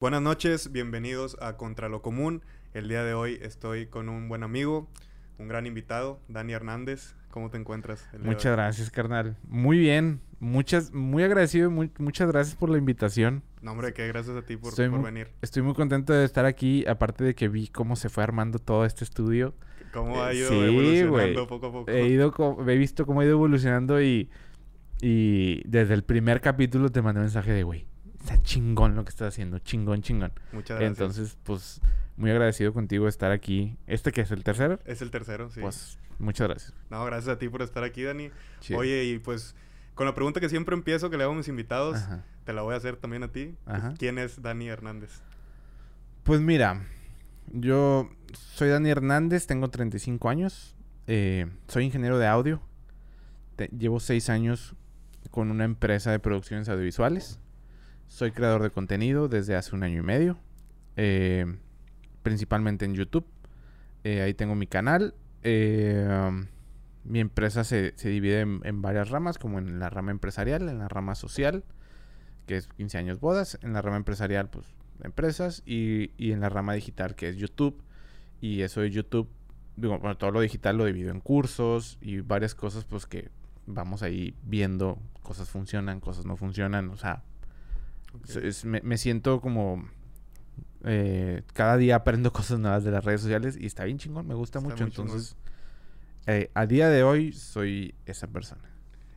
Buenas noches, bienvenidos a Contra lo Común. El día de hoy estoy con un buen amigo, un gran invitado, Dani Hernández. ¿Cómo te encuentras? Muchas gracias, carnal. Muy bien, muchas, muy agradecido, muchas gracias por la invitación. No, hombre, qué gracias a ti por, venir. Estoy muy contento de estar aquí, aparte de que vi cómo se fue armando todo este estudio. Cómo ha ido evolucionando poco a poco. He, ido, he visto cómo ha ido evolucionando y, y desde el primer capítulo te mandé un mensaje de, güey, está chingón lo que estás haciendo, chingón, chingón. Muchas gracias. Entonces, pues, muy agradecido contigo de estar aquí. ¿Este que es el tercero? Es el tercero, sí. Pues, muchas gracias. No, gracias a ti por estar aquí, Dani. Oye, y pues, con la pregunta que siempre empiezo, que le hago a mis invitados, te la voy a hacer también a ti. ¿Quién es Dani Hernández? Pues mira, yo soy Dani Hernández, tengo 35 años, eh, soy ingeniero de audio, llevo 6 años con una empresa de producciones audiovisuales. Soy creador de contenido desde hace un año y medio, eh, principalmente en YouTube. Eh, ahí tengo mi canal. Eh, mi empresa se, divide en, varias ramas, como en la rama empresarial, en la rama social, que es 15 años bodas, en la rama empresarial, pues empresas, y, y en la rama digital, que es YouTube. Y eso de YouTube, digo, bueno, todo lo digital lo divido en cursos y varias cosas, pues que vamos ahí viendo, cosas funcionan, cosas no funcionan, o sea, me, siento como... Eh, cada día aprendo cosas nuevas de las redes sociales y está bien chingón, me gusta mucho. Entonces, eh, a día de hoy soy esa persona.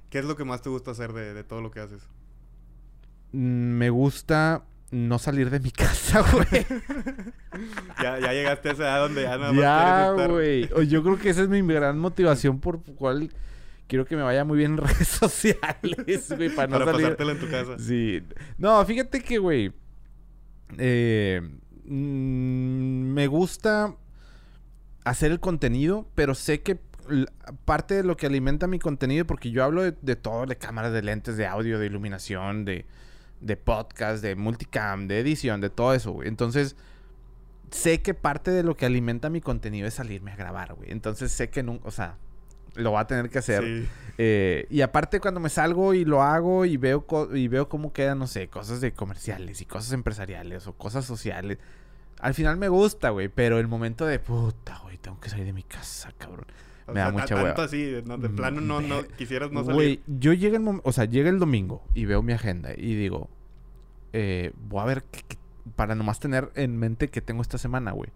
¿Qué es lo que más te gusta hacer de, todo lo que haces? Mm, me gusta no salir de mi casa, güey. ya, ya, llegaste a esa edad donde ya nada más Ya, güey. Yo creo que esa es mi gran motivación por cual quiero que me vaya muy bien en redes sociales, güey, para no salir. en tu casa. Sí. No, fíjate que, güey, eh, mm, me gusta hacer el contenido, pero sé que parte de lo que alimenta mi contenido, porque yo hablo de, todo, de cámaras, de lentes, de audio, de iluminación, de, de podcast, de multicam, de edición, de todo eso, güey. Entonces, sé que parte de lo que alimenta mi contenido es salirme a grabar, güey. Entonces, sé que no, o sea, lo va a tener que hacer. Eh, y aparte cuando me salgo y lo hago y veo, y veo cómo quedan, no sé, cosas de comerciales y cosas empresariales o cosas sociales. Al final me gusta, güey, pero el momento de puta, güey, tengo que salir de mi casa, cabrón. me da mucha tanto así, de mm, plano no, no quisieras no salir. Güey, yo llego el o sea, llega el domingo y veo mi agenda y digo, eh, voy a ver para nomás tener en mente que tengo esta semana, güey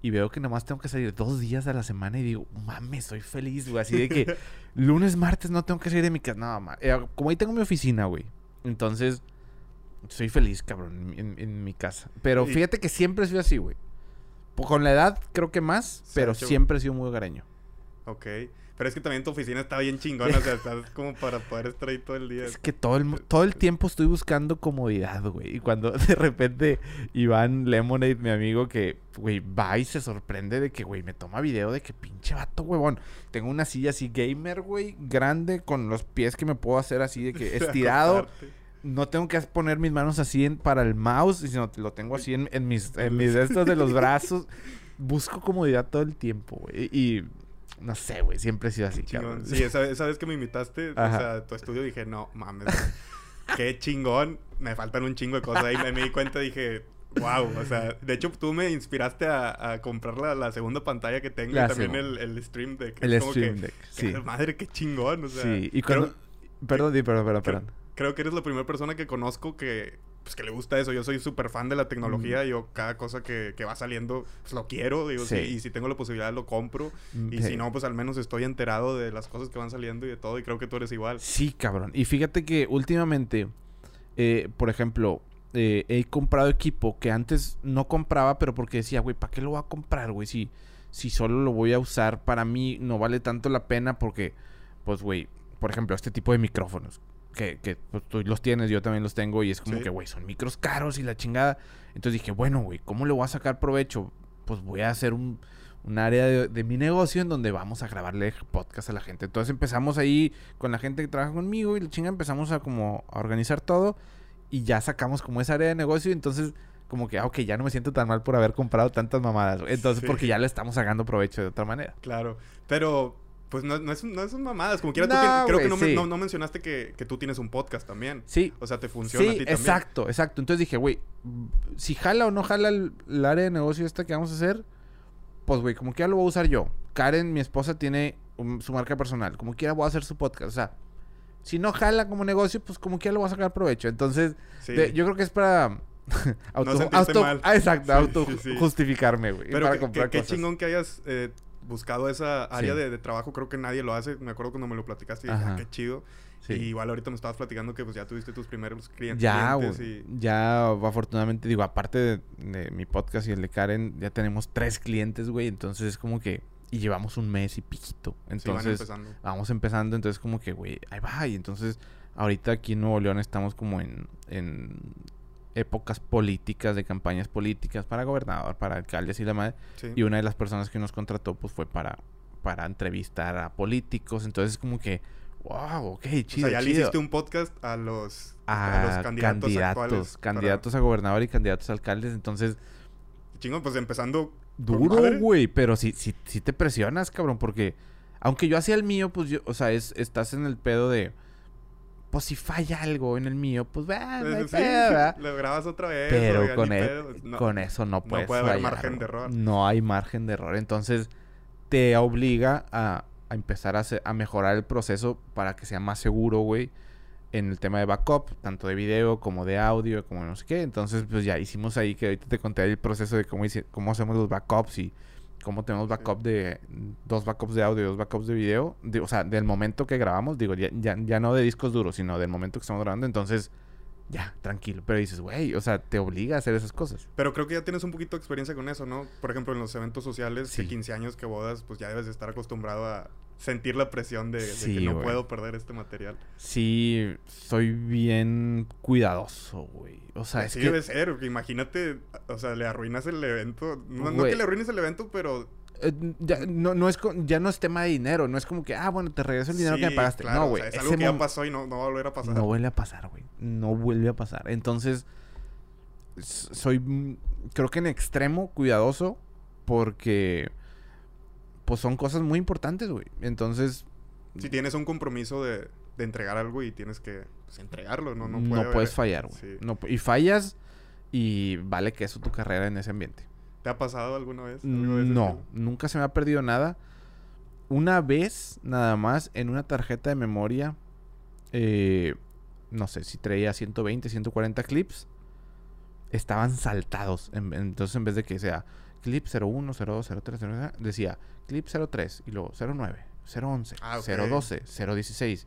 y veo que nomás tengo que salir dos días de la semana y digo, mames, soy feliz, güey. Así de que lunes, martes no tengo que salir de mi casa. No, eh, como ahí tengo mi oficina, güey. Entonces, soy feliz, cabrón, en, mi casa. Pero fíjate que siempre he sido así, güey. Con la edad, creo que más, pero siempre he sido muy hogareño. Ok. Pero es que también tu oficina está bien chingona, o sea, estás como para poder estar ahí todo el día. Es que todo el, todo el tiempo estoy buscando comodidad, güey. Y cuando de repente Iván Lemonade, mi amigo, que, güey, va y se sorprende de que, güey, me toma video de que pinche vato, huevón. Tengo una silla así gamer, güey, grande, con los pies que me puedo hacer así de que estirado. no tengo que poner mis manos así para el mouse, sino lo tengo así en, mis, en mis estos de los brazos. Busco comodidad todo el tiempo, güey. Y no sé, güey, siempre he sido así, cabrón. Sí, esa, vez que me invitaste, o sea, tu estudio, dije, no, mames, qué chingón. Me faltan un chingo de cosas. Ahí me, di cuenta, dije, wow. O sea, de hecho, tú me inspiraste a, comprar la, segunda pantalla que tengo y también el, Stream Deck. El Stream Deck, sí. Madre, qué chingón, o sea. Sí, y cuando... perdón, perdón, perdón, perdón. Creo que eres la primera persona que conozco que pues que le gusta eso. Yo soy súper fan de la tecnología. Yo cada cosa que, va saliendo, pues lo quiero. Digo, y si tengo la posibilidad lo compro. Y si no, pues al menos estoy enterado de las cosas que van saliendo y de todo. Y creo que tú eres igual. Sí, cabrón. Y fíjate que últimamente, eh, por ejemplo, eh, he comprado equipo que antes no compraba, pero porque decía, güey, ¿para qué lo voy a comprar, güey? Si, si solo lo voy a usar para mí, no vale tanto la pena porque, pues, güey, por ejemplo, este tipo de micrófonos que, pues, tú los tienes, yo también los tengo, y es como que, güey, son micros caros y la chingada. Entonces dije, bueno, güey, ¿cómo le voy a sacar provecho? Pues voy a hacer un, área de, mi negocio en donde vamos a grabarle podcast a la gente. Entonces empezamos ahí con la gente que trabaja conmigo y la chinga empezamos a como a organizar todo y ya sacamos como esa área de negocio. Entonces como que, ah, ok, ya no me siento tan mal por haber comprado tantas mamadas. Entonces, porque ya le estamos sacando provecho de otra manera. Claro, pero Pues no, no, es, no es mamadas. Como quiera, tú creo que no, no, no, mencionaste que, que, tú tienes un podcast también. Sí. O sea, te funciona sí, a ti también. exacto, exacto. Entonces dije, güey, si jala o no jala el, área de negocio esta que vamos a hacer, pues, güey, como quiera lo voy a usar yo. Karen, mi esposa, tiene su marca personal. Como quiera voy a hacer su podcast. O sea, si no jala como negocio, pues como quiera lo voy a sacar provecho. Entonces, yo creo que es para... auto, auto mal. Ah, exacto, auto justificarme, güey. Pero para que, qué chingón que hayas eh, buscado esa área de, trabajo, creo que nadie lo hace. Me acuerdo cuando me lo platicaste y dije, ah, qué chido. Y igual ahorita me estabas platicando que pues ya tuviste tus primeros clientes. Ya, güey. Ya, afortunadamente, digo, aparte de, mi podcast y el de Karen, ya tenemos tres clientes, güey. Entonces es como que... Y llevamos un mes y piquito. Entonces, empezando. vamos empezando. Entonces como que, güey, ahí va. Y entonces, ahorita aquí en Nuevo León estamos como en, en épocas políticas, de campañas políticas para gobernador, para alcaldes y la madre. Y una de las personas que nos contrató pues fue para, para entrevistar a políticos. Entonces es como que, wow, ok, chido. O sea, ya le hiciste un podcast a los, a, los candidatos, candidatos, candidatos a gobernador y candidatos a alcaldes. Entonces... Chingo, pues empezando... Duro, güey, pero si sí, sí te presionas, cabrón, porque... Aunque yo hacía el mío, pues yo, o sea, es, estás en el pedo de pues si falla algo en el mío, pues va, no Lo grabas otra vez. Pero con, con eso no puedes No puede haber margen de error. No hay margen de error. Entonces, te obliga a, a empezar a, a, mejorar el proceso para que sea más seguro, güey. En el tema de backup, tanto de video como de audio, como no sé qué. Entonces, pues ya hicimos ahí que ahorita te conté el proceso de cómo, cómo hacemos los backups y como tenemos backup de dos backups de audio y dos backups de video, o sea, del momento que grabamos, digo, ya, ya, no de discos duros, sino del momento que estamos grabando, entonces ya, tranquilo. Pero dices, güey, o sea, te obliga a hacer esas cosas. Pero creo que ya tienes un poquito de experiencia con eso, ¿no? Por ejemplo, en los eventos sociales, de 15 años que bodas, pues ya debes de estar acostumbrado a sentir la presión de, que no puedo perder este material. Sí, soy bien cuidadoso, güey. O sea, es que... debe ser, imagínate, o sea, le arruinas el evento. No, que le arruines el evento, pero... Eh, ya, no, no es, ya no es tema de dinero, no es como que, ah, bueno, te regreso el dinero que me pagaste. no, güey. es algo que ya pasó y no, no va a volver a pasar. No vuelve a pasar, güey. No vuelve a pasar. Entonces, soy, creo que en extremo cuidadoso porque pues son cosas muy importantes, güey. Entonces... Si tienes un compromiso de, de entregar algo y tienes que pues, entregarlo, ¿no? No, no puedes fallar, güey. No, y fallas y vale que eso tu carrera en ese ambiente. ¿Te ha pasado alguna vez? no, nunca se me ha perdido nada. Una vez, nada más, en una tarjeta de memoria, eh, no sé, si traía 120, 140 clips, estaban saltados. entonces, en vez de que sea clip 01, 02, 03, 03, decía clip 03 y luego 09, 011, 012, 016.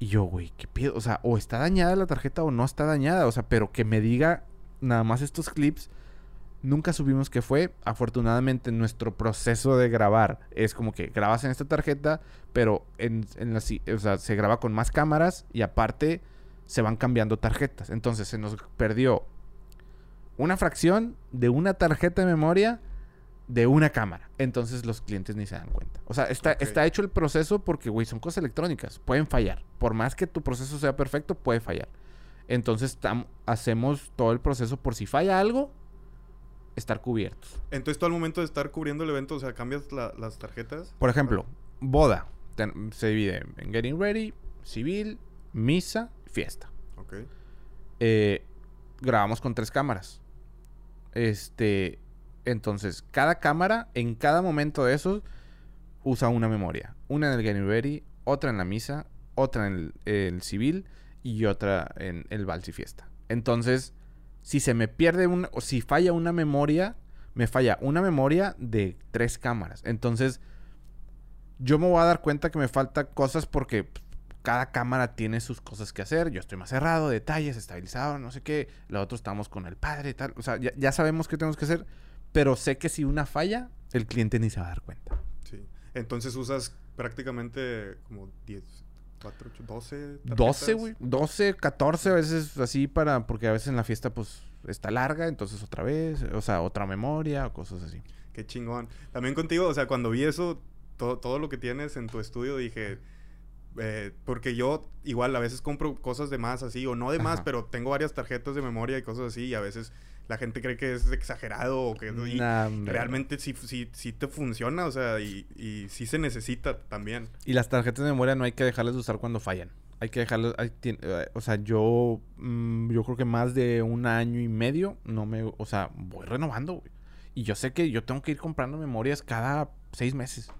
Y yo, güey, ¿qué pido? O sea, o está dañada la tarjeta o no está dañada. O sea, pero que me diga nada más estos clips. Nunca subimos qué fue. Afortunadamente, nuestro proceso de grabar es como que grabas en esta tarjeta, pero en, en la, o sea, se graba con más cámaras y aparte se van cambiando tarjetas. Entonces se nos perdió una fracción de una tarjeta de memoria de una cámara. Entonces los clientes ni se dan cuenta. O sea, está, está hecho el proceso porque, güey, son cosas electrónicas. Pueden fallar. Por más que tu proceso sea perfecto, puede fallar. Entonces hacemos todo el proceso por si falla algo, estar cubiertos. Entonces tú al momento de estar cubriendo el evento, o sea, cambias las tarjetas. Por ejemplo, boda. se divide en getting ready, civil, misa, fiesta. Ok. Eh, grabamos con tres cámaras. Este, entonces, cada cámara, en cada momento de esos, usa una memoria. Una en el Getting otra en la misa, otra en el, civil y otra en el vals y fiesta. Entonces, si se me pierde una, o si falla una memoria, me falla una memoria de tres cámaras. Entonces, yo me voy a dar cuenta que me faltan cosas porque cada cámara tiene sus cosas que hacer. Yo estoy más cerrado, detalles, estabilizado, no sé qué. Lo otro estamos con el padre y tal. O sea, ya, sabemos qué tenemos que hacer. Pero sé que si una falla, el cliente ni se va a dar cuenta. Sí. Entonces usas prácticamente como 10, 4, 8, 12. 12, güey. 12, 14 a veces así para. Porque a veces en la fiesta, pues está larga. Entonces otra vez. O sea, otra memoria o cosas así. Qué chingón. También contigo, o sea, cuando vi eso, todo, todo lo que tienes en tu estudio, dije eh, porque yo igual a veces compro cosas de más así, o no de más, pero tengo varias tarjetas de memoria y cosas así, y a veces la gente cree que es exagerado o que realmente sí, sí, sí, te funciona, o sea, y, y sí se necesita también. Y las tarjetas de memoria no hay que dejarlas de usar cuando fallan. Hay que dejarlas, eh, o sea, yo, mm, yo creo que más de un año y medio no me, o sea, voy renovando, güey. Y yo sé que yo tengo que ir comprando memorias cada seis meses.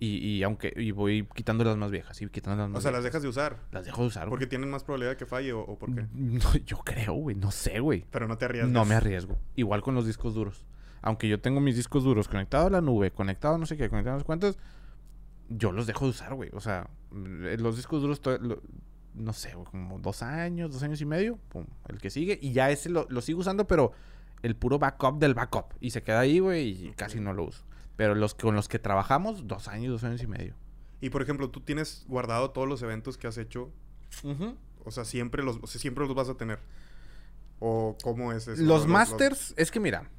Y, y, aunque y voy quitando las más viejas y quitando las más O sea, las dejas de usar. Las dejo de usar. Porque tienen más probabilidad de que falle o, o por qué. Mm, no, yo creo, güey, no sé, güey. Pero no te arriesgas. No me arriesgo. Igual con los discos duros. Aunque yo tengo mis discos duros conectados a la nube, conectados no sé qué, conectados a cuántos, yo los dejo de usar, güey. O sea, mm, los discos duros no sé, como dos años, dos años y medio, pum, el que sigue y ya ese lo, lo sigo usando, pero el puro backup del backup y se queda ahí, güey, y casi no lo uso. Pero los con los que trabajamos, dos años, dos años y medio. Y por ejemplo, tú tienes guardado todos los eventos que has hecho. O sea, siempre los, siempre los vas a tener. ¿O cómo es eso? Los, masters, es que mira,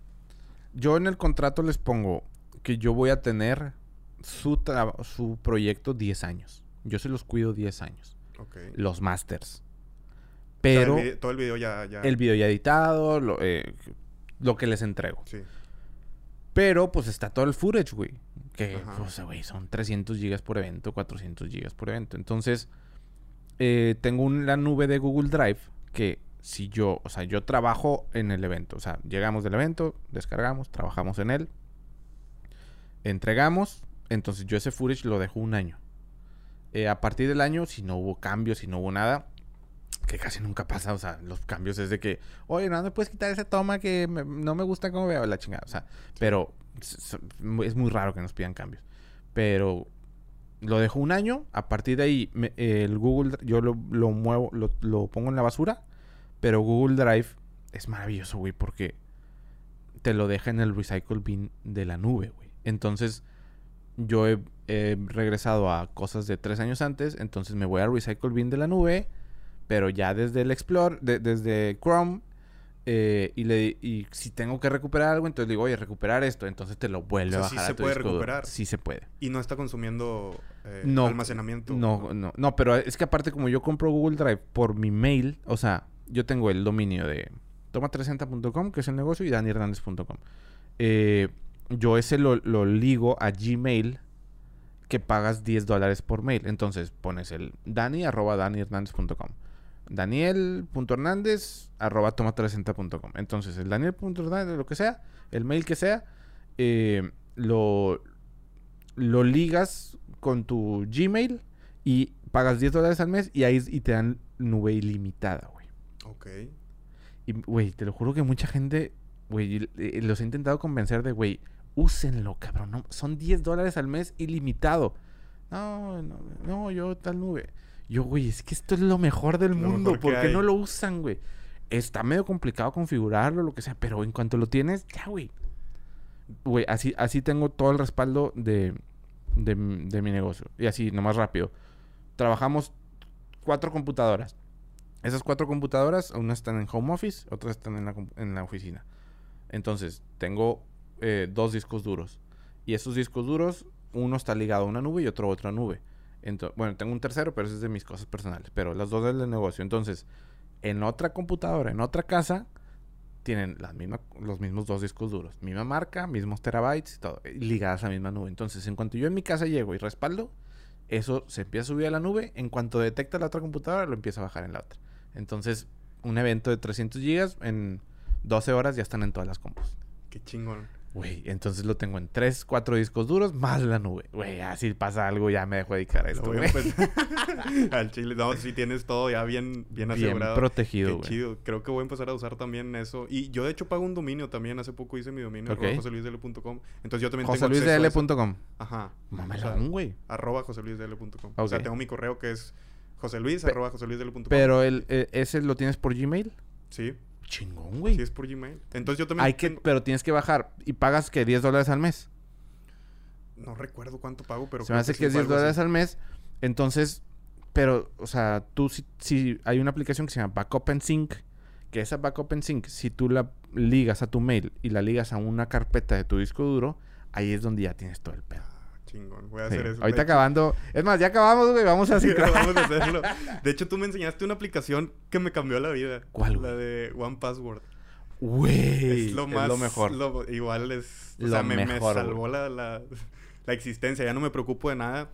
yo en el contrato les pongo que yo voy a tener su, su proyecto 10 años. Yo se los cuido 10 años. Los masters. Pero. todo el video ya, El video ya editado, lo, eh, lo que les entrego. Sí. Pero pues está todo el footage, güey. Que, pues, güey, son 300 gigas por evento, 400 gigas por evento. Entonces, eh, tengo una nube de Google Drive que si yo, o sea, yo trabajo en el evento. O sea, llegamos del evento, descargamos, trabajamos en él, entregamos. Entonces yo ese footage lo dejo un año. Eh, a partir del año, si no hubo cambios, si no hubo nada, que casi nunca pasa, o sea, los cambios es de que, oye, no me puedes quitar esa toma que no me gusta cómo veo la chingada, o sea, pero es muy raro que nos pidan cambios. Pero lo dejo un año, a partir de ahí el Google, yo lo, muevo, lo, pongo en la basura, pero Google Drive es maravilloso, güey, porque te lo deja en el recycle bin de la nube, güey. Entonces, yo he, he regresado a cosas de tres años antes, entonces me voy al recycle bin de la nube pero ya desde el Explore, desde Chrome, eh, y, le, y si tengo que recuperar algo, entonces digo, oye, recuperar esto, entonces te lo vuelve a bajar. Sí se puede recuperar. Sí se puede. Y no está consumiendo eh, almacenamiento. No, no, no, pero es que aparte como yo compro Google Drive por mi mail, o sea, yo tengo el dominio de toma360.com, que es el negocio, y danihernandez.com. Eh, yo ese lo, lo ligo a Gmail que pagas 10 dólares por mail. Entonces pones el dani arroba danihernandez.com daniel.hernández arroba toma360.com. Entonces, el daniel.hernández, lo que sea, el mail que sea, eh, lo, lo ligas con tu Gmail y pagas 10 dólares al mes y ahí y te dan nube ilimitada, güey. Ok. Y, güey, te lo juro que mucha gente, güey, eh, los he intentado convencer de, güey, úsenlo, cabrón. No, son 10 dólares al mes ilimitado. No, no, no, yo tal nube. Yo, güey, es que esto es lo mejor del mundo. ¿Por qué no lo usan, güey? Está medio complicado configurarlo, lo que sea, pero en cuanto lo tienes, ya, güey. Güey, así, así tengo todo el respaldo de, de, mi negocio. Y así, nomás rápido. Trabajamos cuatro computadoras. Esas cuatro computadoras, unas están en home office, otras están en la, en la oficina. Entonces, tengo eh, dos discos duros. Y esos discos duros, uno está ligado a una nube y otro a otra nube bueno, tengo un tercero, pero ese es de mis cosas personales. Pero las dos del negocio. Entonces, en otra computadora, en otra casa, tienen la misma, los mismos dos discos duros. Misma marca, mismos terabytes todo. Ligadas a la misma nube. Entonces, en cuanto yo en mi casa llego y respaldo, eso se empieza a subir a la nube. En cuanto detecta la otra computadora, lo empieza a bajar en la otra. Entonces, un evento de 300 gigas en 12 horas ya están en todas las compus. Qué chingón. Güey, entonces lo tengo en 3, 4 discos duros más la nube. Güey, así pasa algo, ya me dejo dedicar a esto, güey. al chile, no, si tienes todo ya bien, bien asegurado. Bien protegido, Qué chido. Creo que voy a empezar a usar también eso. Y yo, de hecho, pago un dominio también. Hace poco hice mi dominio, okay. joseluisdl.com. Entonces yo también tengo joseluisdl.com. Ajá. Mamelón, güey. arroba joseluisdl.com. O sea, tengo mi correo que es joseluis, arroba joseluisdl.com. Pero el, eh, ese lo tienes por Gmail. Sí. Chingón, güey. Sí, es por Gmail. Entonces yo también. Hay que, pero tienes que bajar. ¿Y pagas que 10 dólares al mes? No recuerdo cuánto pago, pero. Se me hace que, es 10 dólares al mes. Entonces, pero, o sea, tú si, hay una aplicación que se llama Backup and Sync. Que esa Backup and Sync, si tú la ligas a tu mail y la ligas a una carpeta de tu disco duro, ahí es donde ya tienes todo el pedo. Voy a hacer eso. Ahorita acabando. Es más, ya acabamos, güey. Vamos a, vamos a hacerlo. De hecho, tú me enseñaste una aplicación que me cambió la vida. ¿Cuál? La de One Password. Güey. Es lo más... lo mejor. igual es... O sea, me, me salvó la, la, la existencia. Ya no me preocupo de nada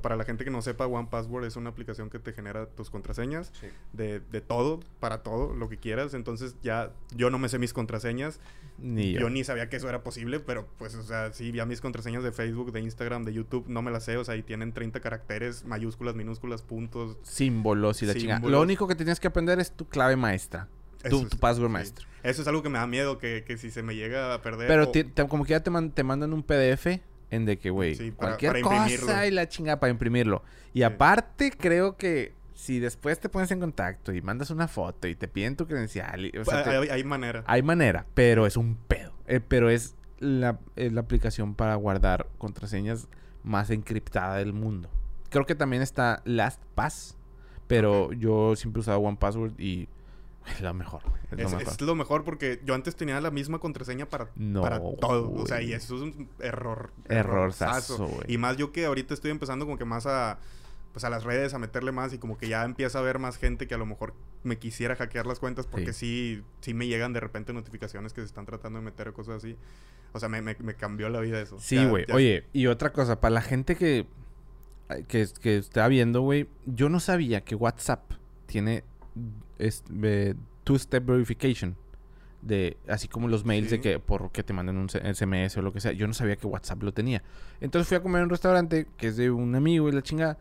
para la gente que no sepa, One Password es una aplicación que te genera tus contraseñas de, de, todo, para todo, lo que quieras. Entonces ya yo no me sé mis contraseñas. Ni yo. ni sabía que eso era posible, pero pues, o sea, sí, ya mis contraseñas de Facebook, de Instagram, de YouTube, no me las sé. O sea, ahí tienen 30 caracteres, mayúsculas, minúsculas, puntos. Símbolos y la chingada. Lo único que tienes que aprender es tu clave maestra. Tu, password maestra. Eso es algo que me da miedo, que, que si se me llega a perder. Pero como que ya te, te mandan un PDF en de que, güey, cualquier cosa y la chingada para imprimirlo. Y aparte, creo que si después te pones en contacto y mandas una foto y te piden tu credencial... o sea, hay, manera. Hay manera, pero es un pedo. Eh, pero es la, la aplicación para guardar contraseñas más encriptada del mundo. Creo que también está LastPass, pero yo siempre he usado OnePassword y es lo mejor. Es, lo mejor. es, lo mejor. porque yo antes tenía la misma contraseña para, para todo. O sea, y eso es un error. Error. Y más yo que ahorita estoy empezando como que más a pues a las redes a meterle más y como que ya empieza a ver más gente que a lo mejor me quisiera hackear las cuentas porque sí, sí, me llegan de repente notificaciones que se están tratando de meter cosas así. O sea, me, me, cambió la vida eso. Sí, güey. Oye, y otra cosa, para la gente que, que, que está viendo, güey, yo no sabía que WhatsApp tiene es two-step verification. De, así como los mails de que por que te manden un SMS o lo que sea. Yo no sabía que WhatsApp lo tenía. Entonces fui a comer en un restaurante que es de un amigo y la chingada.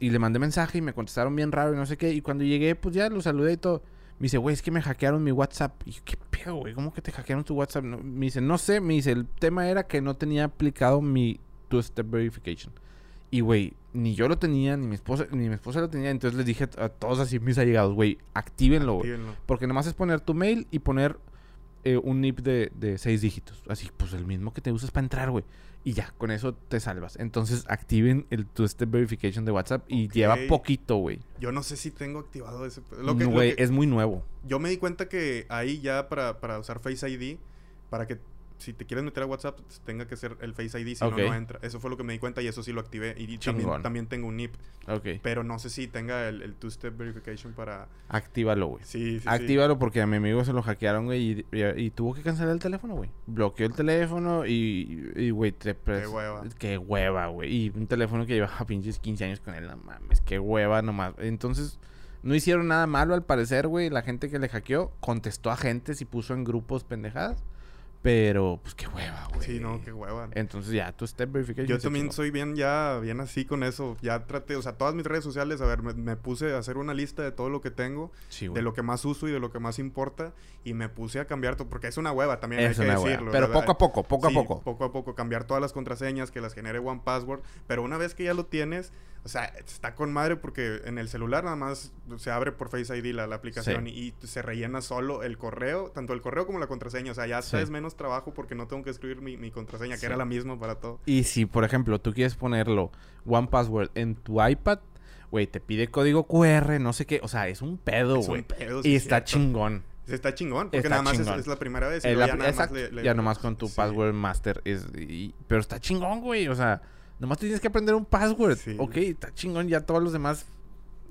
Y le mandé mensaje y me contestaron bien raro y no sé qué. Y cuando llegué, pues ya lo saludé y todo. Me dice, güey, es que me hackearon mi WhatsApp. Y yo, ¿qué pedo, güey? ¿Cómo que te hackearon tu WhatsApp? me dice, no sé. Me dice, el tema era que no tenía aplicado mi two-step verification. Y, güey, ni yo lo tenía, ni mi esposa, ni mi esposa lo tenía. Entonces les dije a todos así mis allegados, güey, actívenlo, güey. Porque nomás es poner tu mail y poner eh, un NIP de, de, seis dígitos. Así, pues el mismo que te usas para entrar, güey. Y ya, con eso te salvas. Entonces activen el two-step verification de WhatsApp y lleva poquito, güey. Yo no sé si tengo activado ese. Lo que, güey, es muy nuevo. Yo me di cuenta que ahí ya para, para usar Face ID, para que si te quieres meter a WhatsApp, tenga que ser el Face ID, si no, no entra. Eso fue lo que me di cuenta y eso sí lo activé. Y también, también, tengo un NIP. Pero no sé si tenga el, two-step verification para... Actívalo, güey. Sí, sí, Actívalo porque a mi amigo se lo hackearon, güey, y, tuvo que cancelar el teléfono, güey. Bloqueó el teléfono y, güey, te... Qué hueva. Qué hueva, güey. Y un teléfono que llevaba pinches 15 años con él, no mames, qué hueva nomás. Entonces... No hicieron nada malo al parecer, güey. La gente que le hackeó contestó a gente y puso en grupos pendejadas. Pero, pues qué hueva, güey. Sí, no, qué hueva. Entonces ya, tu step verification. Yo también soy bien, ya, bien así con eso. Ya traté, o sea, todas mis redes sociales, a ver, me, puse a hacer una lista de todo lo que tengo, de lo que más uso y de lo que más importa. Y me puse a cambiar todo, porque es una hueva también, hay que decirlo. Pero poco a poco, poco a poco. Poco a poco, cambiar todas las contraseñas, que las genere One Password. Pero una vez que ya lo tienes, o sea, está con madre porque en el celular nada más se abre por Face ID la, aplicación y, se rellena solo el correo, tanto el correo como la contraseña. O sea, ya es menos trabajo porque no tengo que escribir mi, contraseña, que era la misma para todo. Y si, por ejemplo, tú quieres ponerlo One Password en tu iPad, güey, te pide código QR, no sé qué. O sea, es un pedo, güey. y está chingón. Está chingón, porque nada más es, la primera vez. Y ya, nada más ya nomás con tu password master. Es, pero está chingón, güey. O sea, Nomás tienes que aprender un password. Ok, está chingón. Ya todos los demás,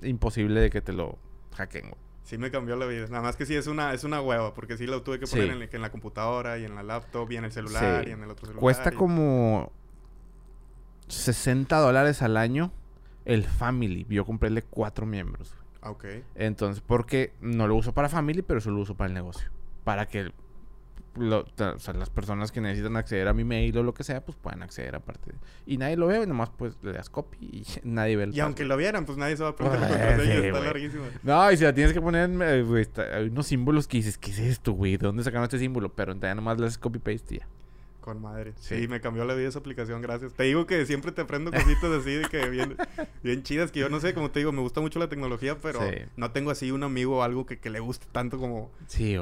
imposible de que te lo hackeen, güey. Sí me cambió la vida. Nada más que sí es una, es una hueva, porque sí lo tuve que poner en, la computadora y en la laptop y en el celular y en el otro celular. Cuesta como 60 dólares al año el Family. Yo compré cuatro miembros. Ah, ok. Entonces, porque no lo uso para Family, pero solo lo uso para el negocio. Para que o sea, las personas que necesitan acceder a mi mail o lo que sea, pues pueden acceder aparte. Y nadie lo ve, nomás pues le das copy y nadie ve el Y aunque lo vieran, pues nadie se va a preguntar la contraseña, está larguísimo. No, y si la tienes que poner, eh, hay unos símbolos que dices, ¿qué es esto, güey? ¿De dónde sacaron este símbolo? Pero entonces nomás le haces copy paste ya. Con madre. Sí. me cambió la vida esa aplicación, gracias. Te digo que siempre te aprendo cositas así de que bien, bien chidas, que yo no sé, como te digo, me gusta mucho la tecnología, pero no tengo así un amigo o algo que, que le guste tanto como,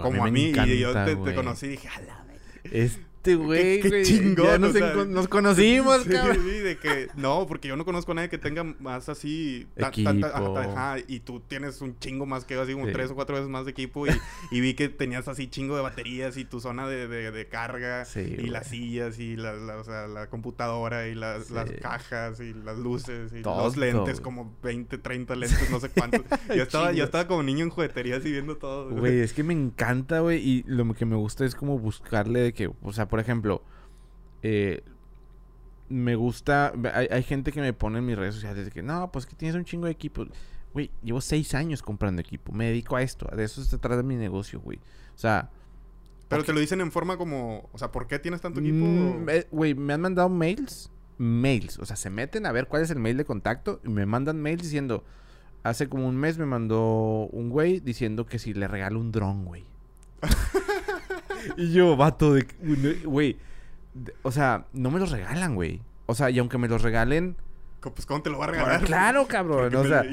como a mí. y yo te, conocí y dije, a la es este güey, Qué, chingón. Ya nos, conocimos, cabrón. Sí, de que... No, porque yo no conozco a nadie que tenga más así... Equipo. ajá, y tú tienes un chingo más que yo, así como tres o cuatro veces más de equipo. Y, y, vi que tenías así chingo de baterías y tu zona de, de, carga. y las sillas y la, o sea, la computadora y las, las cajas y las luces y los lentes, como 20, 30 lentes, no sé cuántos. yo, estaba, yo estaba como niño en juguetería así viendo todo. Güey, es que me encanta, güey. Y lo que me gusta es como buscarle de que, o sea, por ejemplo, eh, me gusta, hay, gente que me pone en mis redes sociales de que, no, pues que tienes un chingo de equipo. Güey, llevo seis años comprando equipo, me dedico a esto, de eso se trata mi negocio, güey. O sea... Pero te lo dicen en forma como, o sea, ¿por qué tienes tanto equipo? Mm, eh, güey, me han mandado mails, mails, o sea, se meten a ver cuál es el mail de contacto y me mandan mails diciendo, hace como un mes me mandó un güey diciendo que si le regalo un dron, güey. y yo, vato de... Güey, o sea, no me los regalan, güey. O sea, y aunque me los regalen... Pues, ¿cómo te lo va a regalar? Claro, cabrón. O sea,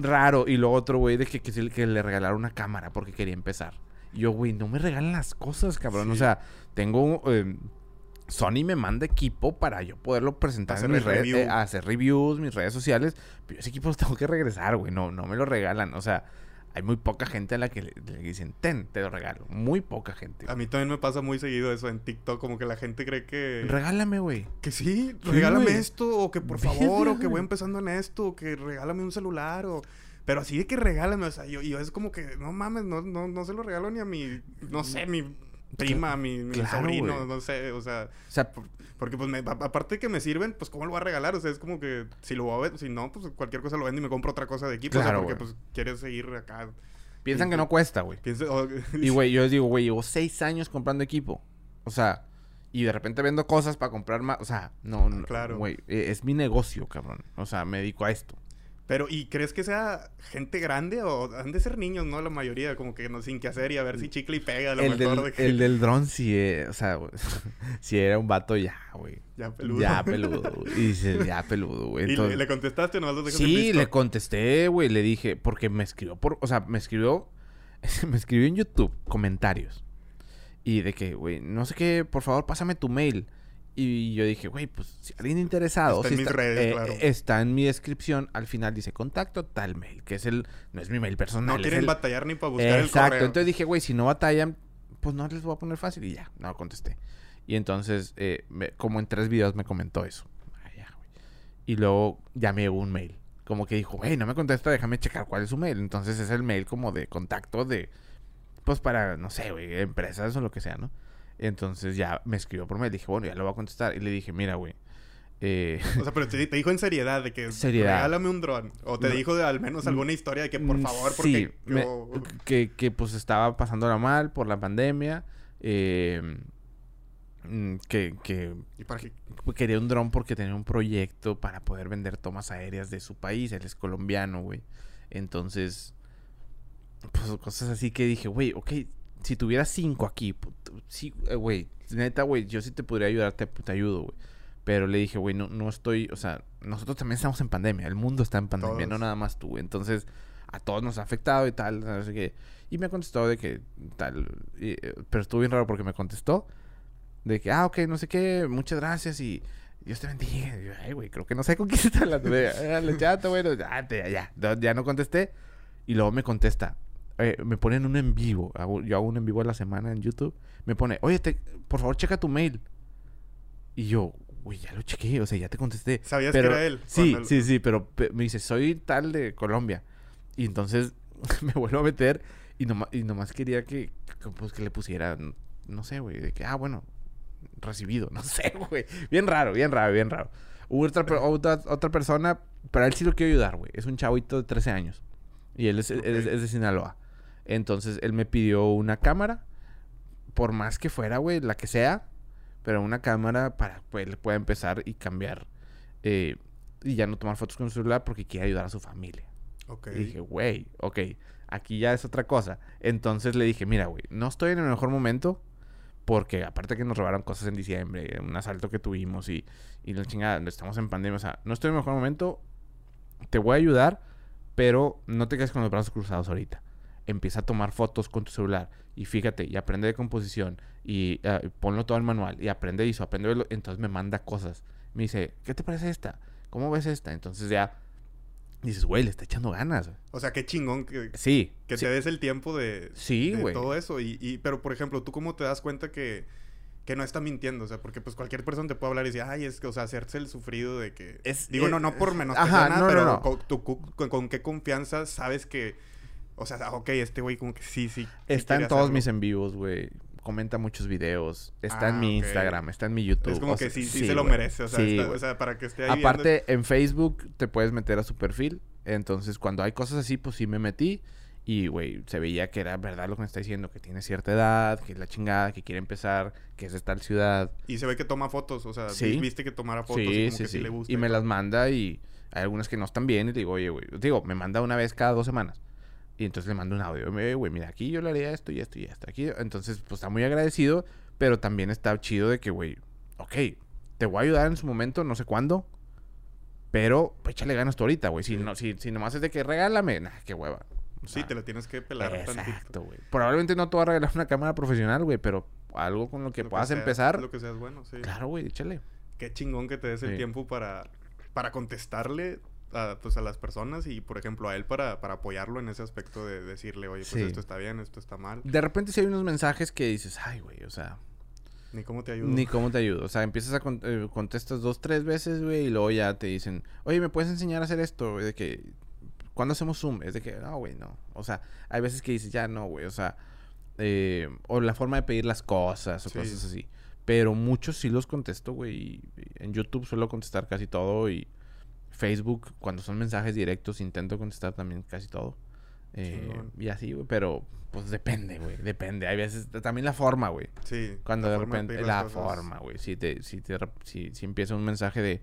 raro. Y luego otro güey de que, que, que le regalaron una cámara porque quería empezar. Y yo, güey, no me regalan las cosas, cabrón. O sea, tengo... Eh, Sony me manda equipo para yo poderlo presentar en mis redes, eh, hacer reviews, mis redes sociales. Pero ese equipo los tengo que regresar, güey. No, no me lo regalan. O sea, hay muy poca gente a la que le, dicen, ten, te lo regalo. Muy poca gente. A mí también me pasa muy seguido eso en TikTok, como que la gente cree que... Regálame, güey. Que sí, regálame esto, o que por favor, o que voy empezando en esto, o que regálame un celular, o... Pero así de que regálame, o sea, yo, yo es como que, no mames, no, no, no se lo regalo ni a mi, no sé, mi prima, mi, mi sobrino, no sé, o sea, o sea porque pues me, aparte que me sirven, pues cómo lo voy a regalar, o sea, es como que si lo voy a ver, si no, pues cualquier cosa lo vendo y me compro otra cosa de equipo, o sea, porque pues quieres seguir acá. Piensan que no cuesta, güey. y güey, yo les digo, güey, llevo seis años comprando equipo. O sea, y de repente vendo cosas para comprar más, o sea, no, no, claro. güey, e, es mi negocio, cabrón. O sea, me dedico a esto. Pero, ¿y crees que sea gente grande o han de ser niños, no? La mayoría, como que no sin qué hacer y a ver si chicle y pega. A lo el, mejor del, el del dron sí, o sea, si era un vato ya, güey. Ya peludo. Ya peludo, güey. Y ya peludo, güey. ¿Y le, contestaste o no? Sí, le contesté, güey. Le dije, porque me escribió por, o sea, me escribió, me escribió en YouTube comentarios. Y de que, güey, no sé qué, por favor, pásame tu mail. Y yo dije, güey, pues si alguien interesado está, en, mis redes, eh, claro. está en mi descripción, al final dice contacto tal mail, que es el, no es mi mail personal. No quieren batallar ni para buscar el correo. Exacto, entonces dije, güey, si no batallan, pues no les voy a poner fácil y ya, no contesté. Y entonces, eh, como en tres videos me comentó eso. y luego ya me llegó un mail. Como que dijo, güey, no me contesta, déjame checar cuál es su mail. Entonces es el mail como de contacto de, pues para, no sé, güey, empresas o lo que sea, ¿no? Entonces ya me escribió por mail. Dije, bueno, ya lo voy a contestar. Y le dije, mira, güey. Eh... O sea, pero te, dijo en seriedad de que seriedad. regálame un dron. O te dijo de al menos alguna historia de que por mm, favor, porque sí, que, que pues estaba pasándola mal por la pandemia. Eh, mm, que, que ¿Y para qué? quería un dron porque tenía un proyecto para poder vender tomas aéreas de su país. Él es colombiano, güey. Entonces, pues cosas así que dije, güey, ok, si tuviera cinco aquí, sí, eh, güey, neta, güey, yo sí te podría ayudar, te, ayudo, güey. Pero le dije, güey, no, no estoy, o sea, nosotros también estamos en pandemia, el mundo está en pandemia, no nada más tú, Entonces, a todos nos ha afectado y tal, no sé qué. Y me contestó de que tal, eh, pero estuvo bien raro porque me contestó de que, ah, ok, no sé qué, muchas gracias y Dios te bendiga. Ay, güey, creo que no sé con quién está hablando. Le chato, bueno, ya, ya, ya no contesté. Y luego me contesta, eh, me ponen un en vivo. yo hago un en vivo a la semana en YouTube. Me pone, oye, por favor, checa tu mail. Y yo, güey, ya lo chequé, o sea, ya te contesté. ¿Sabías que era él? Sí, sí, sí, pero me dice, soy tal de Colombia. Y entonces me vuelvo a meter y, y nomás quería que, pues, que le pusiera, no sé, güey, de que, ah, bueno, recibido, no sé, güey. Bien raro, bien raro, bien raro. Hubo otra, otra, otra persona, pero a él sí lo quiero ayudar, güey. Es un chavito de 13 años. Y él es, es de Sinaloa. Entonces él me pidió una cámara, por más que fuera, güey, la que sea, pero una cámara para que pues, él pueda empezar y cambiar. Eh, y ya no tomar fotos con su celular porque quiere ayudar a su familia. Ok. Y dije, güey, ok, aquí ya es otra cosa. Entonces le dije, mira, güey, no estoy en el mejor momento porque aparte que nos robaron cosas en diciembre, un asalto que tuvimos y, y la chingada, estamos en pandemia, o sea, no estoy en el mejor momento, te voy a ayudar, pero no te quedes con los brazos cruzados ahorita. Empieza a tomar fotos con tu celular y fíjate, y aprende de composición y uh, ponlo todo en manual y aprende eso, aprende, entonces me manda cosas. Me dice, ¿qué te parece esta? ¿Cómo ves esta? Entonces ya dices, güey, le está echando ganas. O sea, qué chingón que, sí, que te des el tiempo de, sí, de todo eso. Y, y, pero, por ejemplo, ¿tú cómo te das cuenta que, que no está mintiendo? O sea, porque pues cualquier persona te puede hablar y decir, ay, es que, o sea, hacerse el sufrido de que... Es, Digo, eh, no, no por menos ajá, nada, no, no, pero no. Con- con qué confianza sabes que... O sea, ok, este güey como que sí, sí. Está en todos hacerlo. mis en vivos, güey. Comenta muchos videos. Está Ah, en mi ok. Instagram, está en mi YouTube. Es como o que sea, sí, sí, se lo merece. O sea, Sí, está- o sea, para que esté ahí Aparte, en Facebook te puedes meter a su perfil. Entonces, cuando hay cosas así, pues sí me metí. Y, güey, se veía que era verdad lo que me está diciendo. Que tiene cierta edad, que es la chingada, que quiere empezar, que es de tal ciudad. y se ve que toma fotos. O sea, Sí. vi- viste que tomara fotos y Sí, como sí, que sí, le gusta. Y me todo. las manda y hay algunas que no están bien. Y digo, oye, güey. Digo, me manda una vez cada dos semanas. Y entonces le mando un audio. "Oye, Güey, mira, aquí yo le haría esto y esto y esto. Aquí. Entonces, pues está muy agradecido. Pero también está chido de que, güey, ok, te voy a ayudar en su momento, no sé cuándo. Pero pues, échale ganas tú ahorita, güey. Si, no, si, si nomás es de que regálame, nah, qué hueva. O Sí, te la tienes que pelar. Exacto, güey. Probablemente no te voy a regalar una cámara profesional, güey, pero algo con lo que Lo puedas sea- empezar. Lo que seas bueno, sí. Claro, güey, échale. Qué chingón que te des el tiempo para, para contestarle a, pues, a las personas y, por ejemplo, a él para, para apoyarlo en ese aspecto de decirle, oye, pues Sí. esto está bien, esto está mal. De repente si hay unos mensajes que dices, ay, güey, o sea, Ni cómo te ayudo. ni cómo te ayudo. O sea, empiezas a con- eh, contestas dos, tres veces, güey, y luego ya te dicen, oye, ¿me puedes enseñar a hacer esto? De que, ¿cuándo hacemos Zoom? Es de que, no, güey, no. O sea, hay veces que dices, ya no, güey, o sea, eh, o la forma de pedir las cosas o Sí. cosas así. Pero muchos sí los contesto, güey. En YouTube suelo contestar casi todo y Facebook, cuando son mensajes directos, intento contestar también casi todo. Eh, Chingón. y así, güey, pero pues depende, güey, depende. Hay veces, también la forma, güey. Sí. Cuando de repente, la cosas. forma, güey. Si, te, si, te, si, si empieza un mensaje de,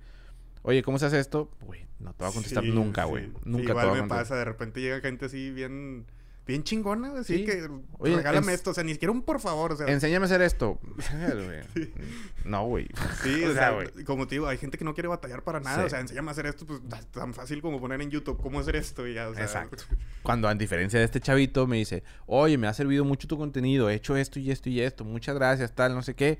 oye, ¿cómo se hace esto? Güey, no te va a contestar Sí, nunca, sí. güey. Sí, Nunca te igual va a me contestar. pasa, de repente llega gente así bien, bien chingona, así Sí. que Oye, regálame esto, o sea, ni siquiera un por favor, o sea, Enséñame a hacer esto. No, güey. sí, o o sea, güey. como te digo, hay gente que no quiere batallar para nada, Sí. o sea, enséñame a hacer esto, pues ta- tan fácil como poner en YouTube cómo hacer esto y ya, o sea, Exacto. Cuando a diferencia de este chavito me dice, oye, me ha servido mucho tu contenido, he hecho esto y esto y esto, muchas gracias, tal, no sé qué.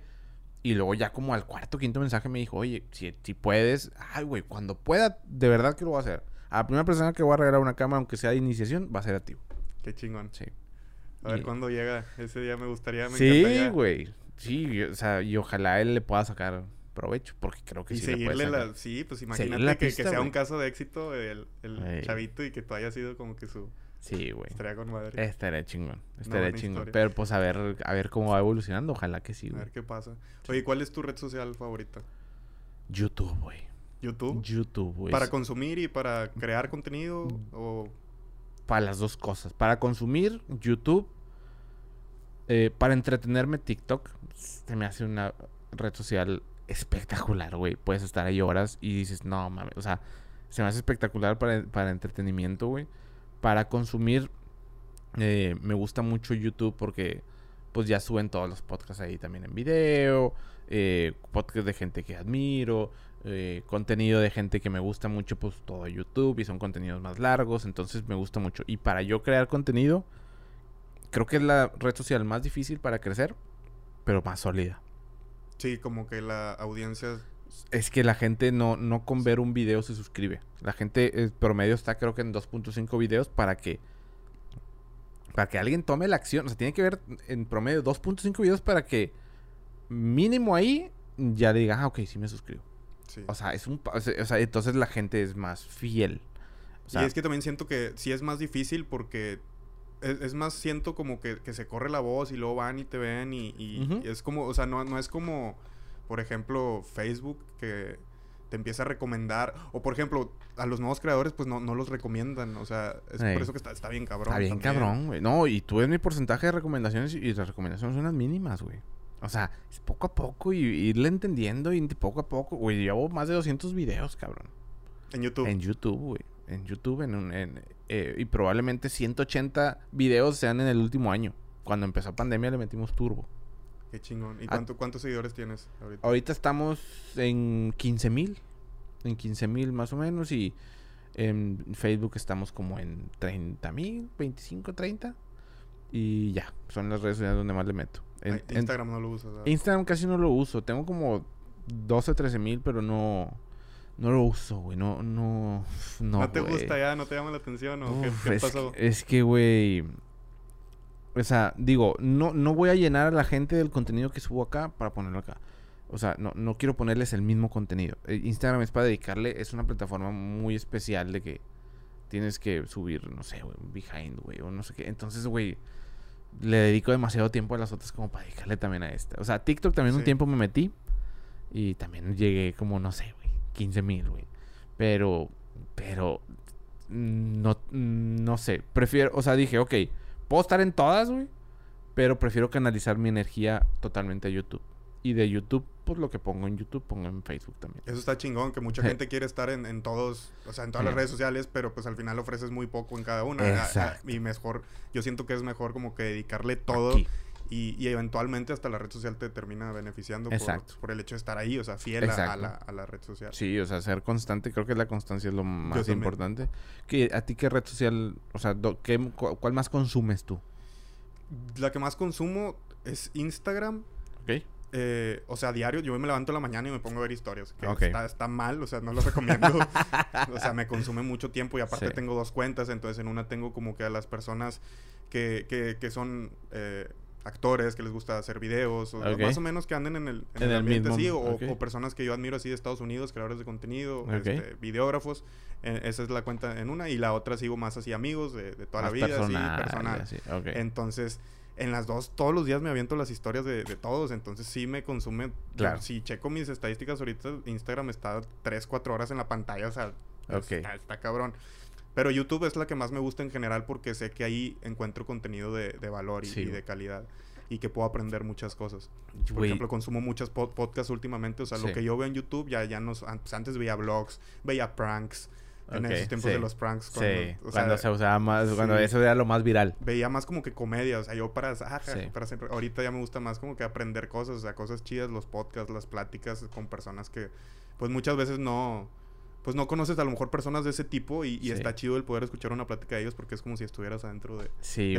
Y luego ya como al cuarto, quinto mensaje me dijo, oye, si, si puedes, ay, güey, cuando pueda, de verdad que lo voy a hacer. A la primera persona que voy a regalar una cámara, aunque sea de iniciación, va a ser a ti. Qué chingón. Sí. A ver cuándo llega ese día, me gustaría, me Sí, güey. Sí, o sea, y ojalá él le pueda sacar provecho, porque creo que Y sí seguirle la... Sí, pues imagínate la que, pista, que sea un caso de éxito el, el chavito y que tú hayas sido como que su... Sí, güey. Estaría con madre. Estaría chingón. Estaría buena chingón. historia. Pero pues a ver, a ver cómo va evolucionando. Ojalá que sí, A güey. ver qué pasa. Oye, ¿cuál es tu red social favorita? YouTube, güey. ¿YouTube? YouTube, güey. ¿Para consumir y para crear contenido? ¿O Para las dos cosas. Para consumir, YouTube. Eh, para entretenerme, TikTok. Se me hace una red social espectacular, güey. Puedes estar ahí horas y dices, no mames. O sea, se me hace espectacular para, para entretenimiento, güey. Para consumir, eh, me gusta mucho YouTube porque, pues ya suben todos los podcasts ahí también en video. Eh, podcast de gente que admiro. Eh, contenido de gente que me gusta mucho, pues todo YouTube. Y son contenidos más largos. Entonces me gusta mucho. Y para yo crear contenido, creo que es la red social más difícil para crecer, pero más sólida. sí, como que la audiencia... Es que la gente no, no con ver un video se suscribe. La gente, el promedio está creo que en 2.5 videos para que para que alguien tome la acción. O sea, tiene que ver en promedio 2.5 videos para que mínimo ahí ya le diga, ah, ok, sí me suscribo. Sí. O sea, es un... O sea, entonces la gente es más fiel. O sea, y es que también siento que sí es más difícil porque es, es más, siento como que, que se corre la voz y luego van y te ven y, y- Ujú. y es como, o sea, no, no es como, por ejemplo, Facebook que te empieza a recomendar, o por ejemplo, a los nuevos creadores pues no, no los recomiendan, o sea, es Ey. por eso que está, está bien cabrón. Está bien también. cabrón, güey. No, y tú ves mi porcentaje de recomendaciones y las recomendaciones son las mínimas, güey. O sea, es poco a poco y irle entendiendo y poco a poco. Güey, llevo más de 200 videos, cabrón. En YouTube. En YouTube, güey. En YouTube, en un... en, eh, y probablemente 180 videos sean en el último año. Cuando empezó pandemia le metimos turbo. Qué chingón. ¿Y Ah. cuánto, cuántos seguidores tienes ahorita? Ahorita estamos en 15 mil. En 15 mil más o menos. Y en Facebook estamos como en 30 mil, 25, 30. Y ya, son las redes sociales donde más le meto. Instagram no lo uso. Instagram casi no lo uso. Tengo como 12, 13 mil, pero no... No lo uso, güey. No, no, no. ¿No te gusta ya? ¿No te llama la atención? ¿O qué, es pasó? Que, es que, güey. O sea, digo, no, no voy a llenar a la gente del contenido que subo acá para ponerlo acá. O sea, no, no quiero ponerles el mismo contenido. Eh, Instagram es para dedicarle, es una plataforma muy especial de que tienes que subir, no sé, güey, behind, güey, o no sé qué. Entonces, güey, le dedico demasiado tiempo a las otras como para dedicarle también a esta. O sea, TikTok también un tiempo me metí y también llegué como, no sé, güey, 15 mil, güey. Pero, pero, no, no sé, prefiero, o sea, dije, ok, puedo estar en todas, güey, pero prefiero canalizar mi energía totalmente a YouTube. Y de YouTube, pues lo que pongo en YouTube, pongo en Facebook también. Eso está chingón, que mucha gente quiere estar en, todos, o sea, en todas las redes sociales, pero pues al final ofreces muy poco en cada una. Exacto. Y mejor, yo siento que es mejor como que dedicarle todo. Y, eventualmente hasta la red social te termina beneficiando por, por, el hecho de estar ahí, o sea, fiel a la, a la, red social. Sí, o sea, ser constante, creo que la constancia es lo más importante. ¿A ti qué red social, o sea, qué, cuál más consumes tú? La que más consumo es Instagram. Ok. Eh, o sea, diario, yo me levanto en la mañana y me pongo a ver historias. Que está, mal, o sea, no lo recomiendo. o sea, me consume mucho tiempo y aparte tengo dos cuentas, entonces en una tengo como que a las personas que, que, que son eh, actores que les gusta hacer videos, o más o menos que anden en el, en el, ambiente así, o, personas que yo admiro así de Estados Unidos, creadores de contenido, este, videógrafos. Eh, esa es la cuenta en una, y la otra sigo más así amigos de, toda la vida, personal, así, personal. Entonces en las dos, todos los días me aviento las historias de, todos, entonces sí me consume. Claro. Si checo mis estadísticas ahorita, Instagram está 3, 4 horas en la pantalla, o sea, está, cabrón. Pero YouTube es la que más me gusta en general porque sé que ahí encuentro contenido de, valor y, de calidad y que puedo aprender muchas cosas. Por ejemplo, consumo muchas podcasts últimamente, o sea, lo que yo veo en YouTube ya, ya no... Pues, antes veía vlogs, veía pranks, en esos tiempos de los pranks. Cuando, sí, cuando se usaba más, cuando eso era lo más viral. Veía más como que comedia, o sea, yo para, ah, para siempre, ahorita ya me gusta más como que aprender cosas, o sea, cosas chidas, los podcasts, las pláticas con personas que, pues muchas veces no, pues no conoces a lo mejor personas de ese tipo y, está chido el poder escuchar una plática de ellos porque es como si estuvieras adentro de,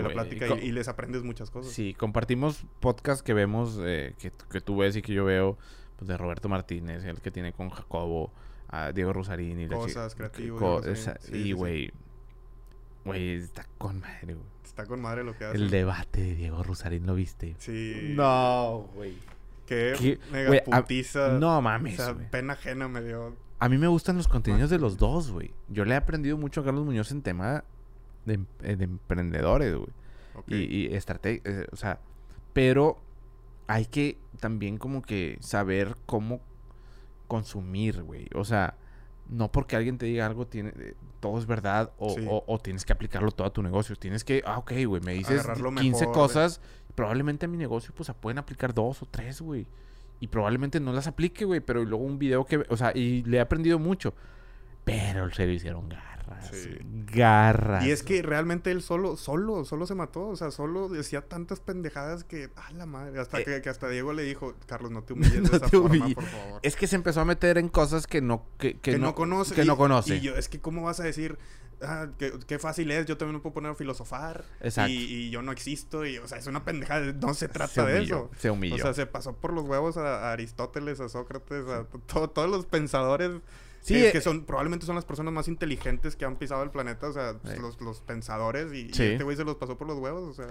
la plática y, les aprendes muchas cosas. Sí, compartimos podcasts que vemos, eh, que, que, tú ves y que yo veo, pues de Roberto Martínez, el que tiene con Jacobo a Diego Rosarini. Cosas creativas. y, güey, güey, está con madre, güey. Está con madre lo que hace. El debate de Diego Rosarín, ¿lo viste? Sí. No, güey. Qué, mega putiza. no mames, O sea, pena ajena me dio. A mí me gustan los contenidos de los dos, güey. Yo le he aprendido mucho a Carlos Muñoz en tema de, eh, emprendedores, güey. Y, y estrategia, eh, o sea, pero hay que también como que saber cómo consumir, güey. O sea, no porque alguien te diga algo, tiene, eh, todo es verdad o, tienes que aplicarlo todo a tu negocio. Tienes que, ah, ok, güey, me dices 15 cosas, probablemente a mi negocio pues se pueden aplicar dos o tres, güey. Y probablemente no las aplique, güey, pero luego un video que, o sea, y le he aprendido mucho. Pero se lo hicieron garras. Garras. Y es que realmente él solo, solo, solo se mató. O sea, solo decía tantas pendejadas que, ah, la madre. Hasta eh, que, hasta Diego le dijo, Carlos, no te humilles de esa forma, por favor. Es que se empezó a meter en cosas que no, que, que, no, conoce. Que y, no conoce. Y yo, es que, ¿cómo vas a decir? Ah, qué, fácil es, yo también me puedo poner a filosofar. Exacto. Y, yo no existo. Y, o sea, es una pendejada. No se trata de eso. Se humilló. O sea, se pasó por los huevos a, Aristóteles, a Sócrates, a todos los pensadores Sí, es que eh, son, probablemente son las personas más inteligentes que han pisado el planeta, o sea, los, los, pensadores, y, este güey se los pasó por los huevos, o sea...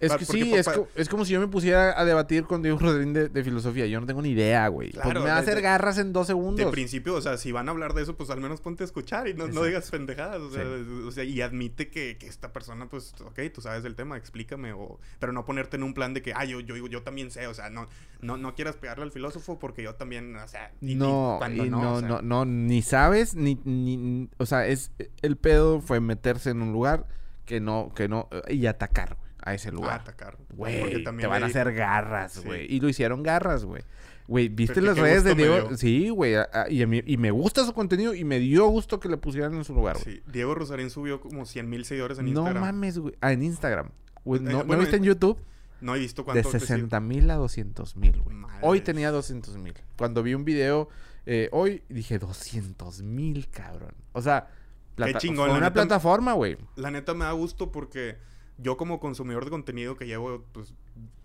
Es que sí, es, es, como si yo me pusiera a debatir con Diego Rodríguez de, de, filosofía, yo no tengo ni idea, güey. pues me va a hacer garras en dos segundos. De principio, o sea, si van a hablar de eso, pues al menos ponte a escuchar y no, no digas pendejadas, o sea, o sea y admite que, que, esta persona, pues, ok, tú sabes del tema, explícame, o... Pero no ponerte en un plan de que, ah, yo, yo, yo también sé, o sea, no, no, no quieras pegarle al filósofo porque yo también, o sea... no, no, no, no, no, ni sabes, ni ni, o sea, es el pedo fue meterse en un lugar que no, que no, y atacar, a ese lugar. atacar. Güey, te van a hacer garras, güey. Y lo hicieron garras, güey. Güey, ¿viste las redes de Diego? Sí, güey. Y, y me gusta su contenido y me dio gusto que le pusieran en su lugar, güey. Sí. Diego Rosarín subió como 100 mil seguidores en Instagram. No mames, güey. Ah, en Instagram. Eh, ¿no, ¿no viste en YouTube? No he visto cuánto. De 60 mil a 200 mil, güey. Hoy tenía 200 mil. Cuando vi un video eh, hoy dije 200 mil, cabrón. O sea, Qué chingón, una plataforma, güey. La neta me da gusto porque yo como consumidor de contenido que llevo, pues,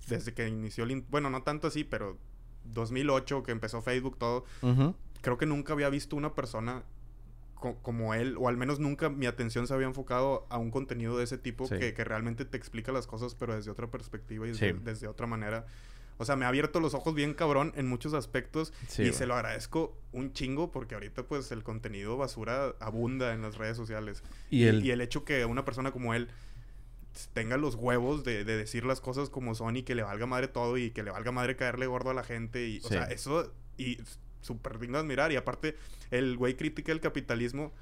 desde que inició el... Bueno, no tanto así, pero 2008 que empezó Facebook, todo, creo que nunca había visto una persona como él, o al menos nunca mi atención se había enfocado a un contenido de ese tipo que, realmente te explica las cosas, pero desde otra perspectiva y desde, otra manera. O sea, me ha abierto los ojos bien cabrón en muchos aspectos y se lo agradezco un chingo porque ahorita pues el contenido basura abunda en las redes sociales. Y, y el hecho que una persona como él tenga los huevos de, decir las cosas como son y que le valga madre todo y que le valga madre caerle gordo a la gente. Y, O sea, eso y súper digno de admirar. Y aparte, el güey critica el capitalismo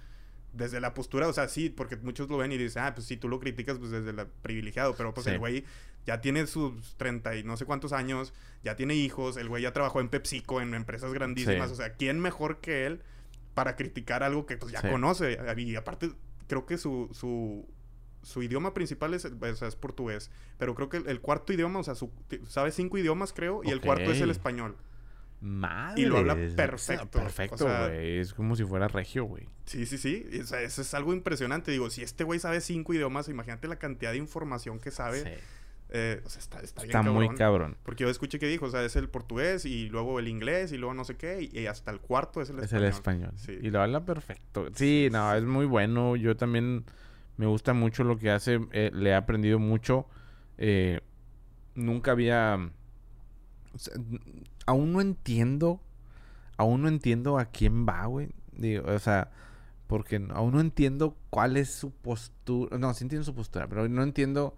desde la postura, o sea, sí, porque muchos lo ven y dicen, ah, pues si tú lo criticas, pues desde el privilegiado, pero pues el güey ya tiene sus 30 y no sé cuántos años, ya tiene hijos, el güey ya trabajó en PepsiCo, en empresas grandísimas, o sea, ¿quién mejor que él para criticar algo que pues ya conoce? Y aparte, creo que su, su su idioma principal es, es portugués, pero creo que el, cuarto idioma, o sea, su, sabe cinco idiomas, creo, y el cuarto es el español. Madre. Y lo habla perfecto. perfecto, güey. es como si fuera regio, güey. Sí, sí, sí. O sea, eso es algo impresionante. Digo, si este güey sabe cinco idiomas, imagínate la cantidad de información que sabe. Sí. Eh, o sea, está, está, está muy cabrón. Porque yo escuché que dijo, o sea, es el portugués y luego el inglés y luego no sé qué, y, hasta el cuarto es el español. Es el español. Sí. Y lo habla perfecto. Sí, no, es muy bueno. Yo también me gusta mucho lo que hace. Eh, le he aprendido mucho. Eh, nunca había... aún no entiendo. Aún no entiendo a quién va, güey. o sea, porque aún no entiendo cuál es su postura. No, sí entiendo su postura, pero no entiendo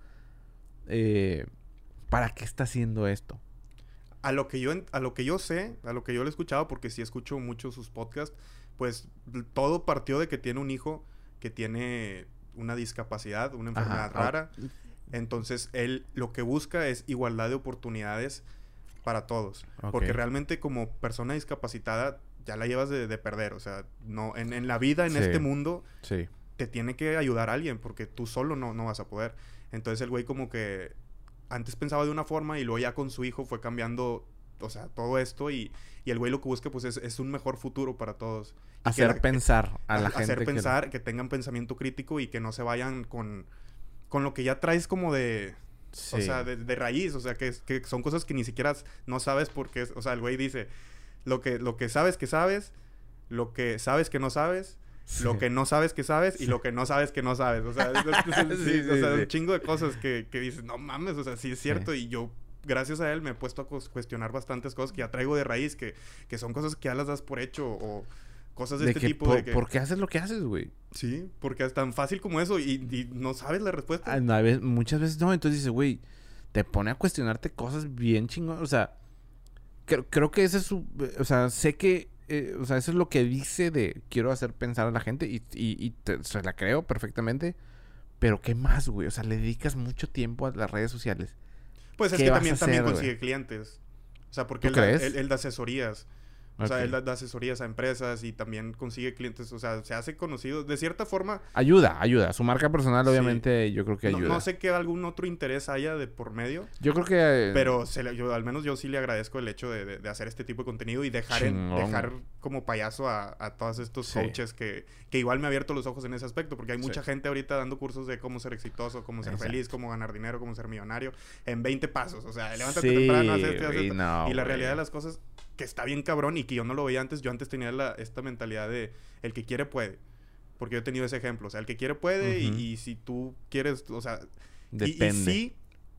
eh, para qué está haciendo esto. A lo que yo a lo que yo sé, a lo que yo le he escuchado, porque sí escucho mucho sus podcasts, pues todo partió de que tiene un hijo que tiene una discapacidad, una enfermedad rara. Entonces, él lo que busca es igualdad de oportunidades para todos. Porque realmente como persona discapacitada ya la llevas de, perder. O sea, no, en, la vida, en este mundo, te tiene que ayudar alguien porque tú solo no, no vas a poder. Entonces el güey como que antes pensaba de una forma y luego ya con su hijo fue cambiando, o sea, todo esto y, y el güey lo que busca pues es, es un mejor futuro para todos hacer pensar a la gente. Hacer pensar, que, tengan pensamiento crítico y que no se vayan con, con lo que ya traes como de... O sea, de, raíz, o sea, que, que, son cosas que ni siquiera no sabes por qué. O sea, el güey dice, lo que, lo que sabes que sabes, lo que sabes que no sabes, lo que no sabes que sabes y lo que no sabes que no sabes. O sea, un chingo de cosas que, que dices, no mames, o sea, sí es cierto. Y yo, gracias a él, me he puesto a cuestionar bastantes cosas que ya traigo de raíz, que, que son cosas que ya las das por hecho o Cosas de, este tipo. Por, de ¿Por qué haces lo que haces, güey? Sí, porque es tan fácil como eso y, no sabes la respuesta. Ah, muchas veces no, entonces dices, güey, te pone a cuestionarte cosas bien chingonas. O sea, creo, que ese es su. O sea, sé que. Eh, o sea, eso es lo que dice de quiero hacer pensar a la gente y, y, se la creo perfectamente. Pero ¿qué más, güey? O sea, le dedicas mucho tiempo a las redes sociales. Pues es que también, también consigue clientes. O sea, porque él, él, da asesorías. O sea, él da asesorías a empresas y también consigue clientes. O sea, se hace conocido. De cierta forma... Ayuda, ayuda. Su marca personal, obviamente, yo creo que ayuda. No, sé qué algún otro interés haya de por medio. Yo creo que... Eh, pero yo, al menos yo sí le agradezco el hecho de, de, hacer este tipo de contenido y dejar, en, dejar como payaso a, a todos estos coaches que, que igual me ha abierto los ojos en ese aspecto. Porque hay mucha gente ahorita dando cursos de cómo ser exitoso, cómo ser feliz, cómo ganar dinero, cómo ser millonario. En 20 pasos. O sea, levántate temprano, haz esto, haz esto. y la realidad de las cosas que está bien cabrón y que yo no lo veía antes. Yo antes tenía la, esta mentalidad de el que quiere puede. Porque yo he tenido ese ejemplo. O sea, el que quiere puede y, si tú quieres, o sea... Depende. Y, sí,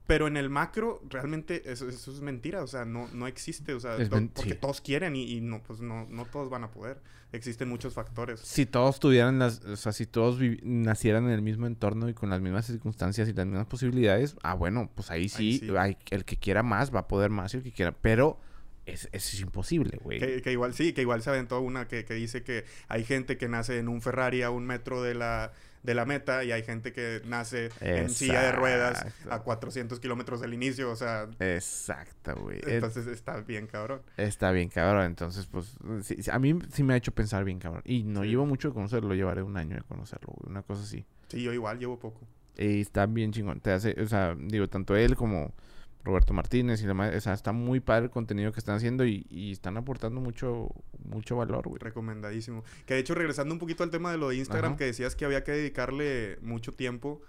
pero en el macro realmente eso, es mentira. O sea, no, no existe. O sea, porque todos quieren y, no, pues no, no todos van a poder. Existen muchos factores. Si todos tuvieran las... O sea, si todos nacieran en el mismo entorno y con las mismas circunstancias y las mismas posibilidades, ah, bueno, pues ahí sí, Hay, el que quiera más va a poder más y el que quiera... Pero es, es imposible, güey. Que, igual, sí, que igual se aventó una que, que, dice que hay gente que nace en un Ferrari a un metro de la, de la meta y hay gente que nace en silla de ruedas a 400 kilómetros del inicio, o sea... Exacto, güey. Entonces está bien cabrón. Está bien cabrón, entonces pues a mí sí me ha hecho pensar bien cabrón. Y no llevo mucho de conocerlo, llevaré un año de conocerlo, güey, una cosa así. Sí, yo igual llevo poco. Y está bien chingón, te hace, o sea, digo, tanto él como Roberto Martínez y demás. O sea, está muy padre el contenido que están haciendo y, están aportando mucho, mucho valor, güey. Recomendadísimo. Que de hecho, regresando un poquito al tema de lo de Instagram, que decías que había que dedicarle mucho tiempo.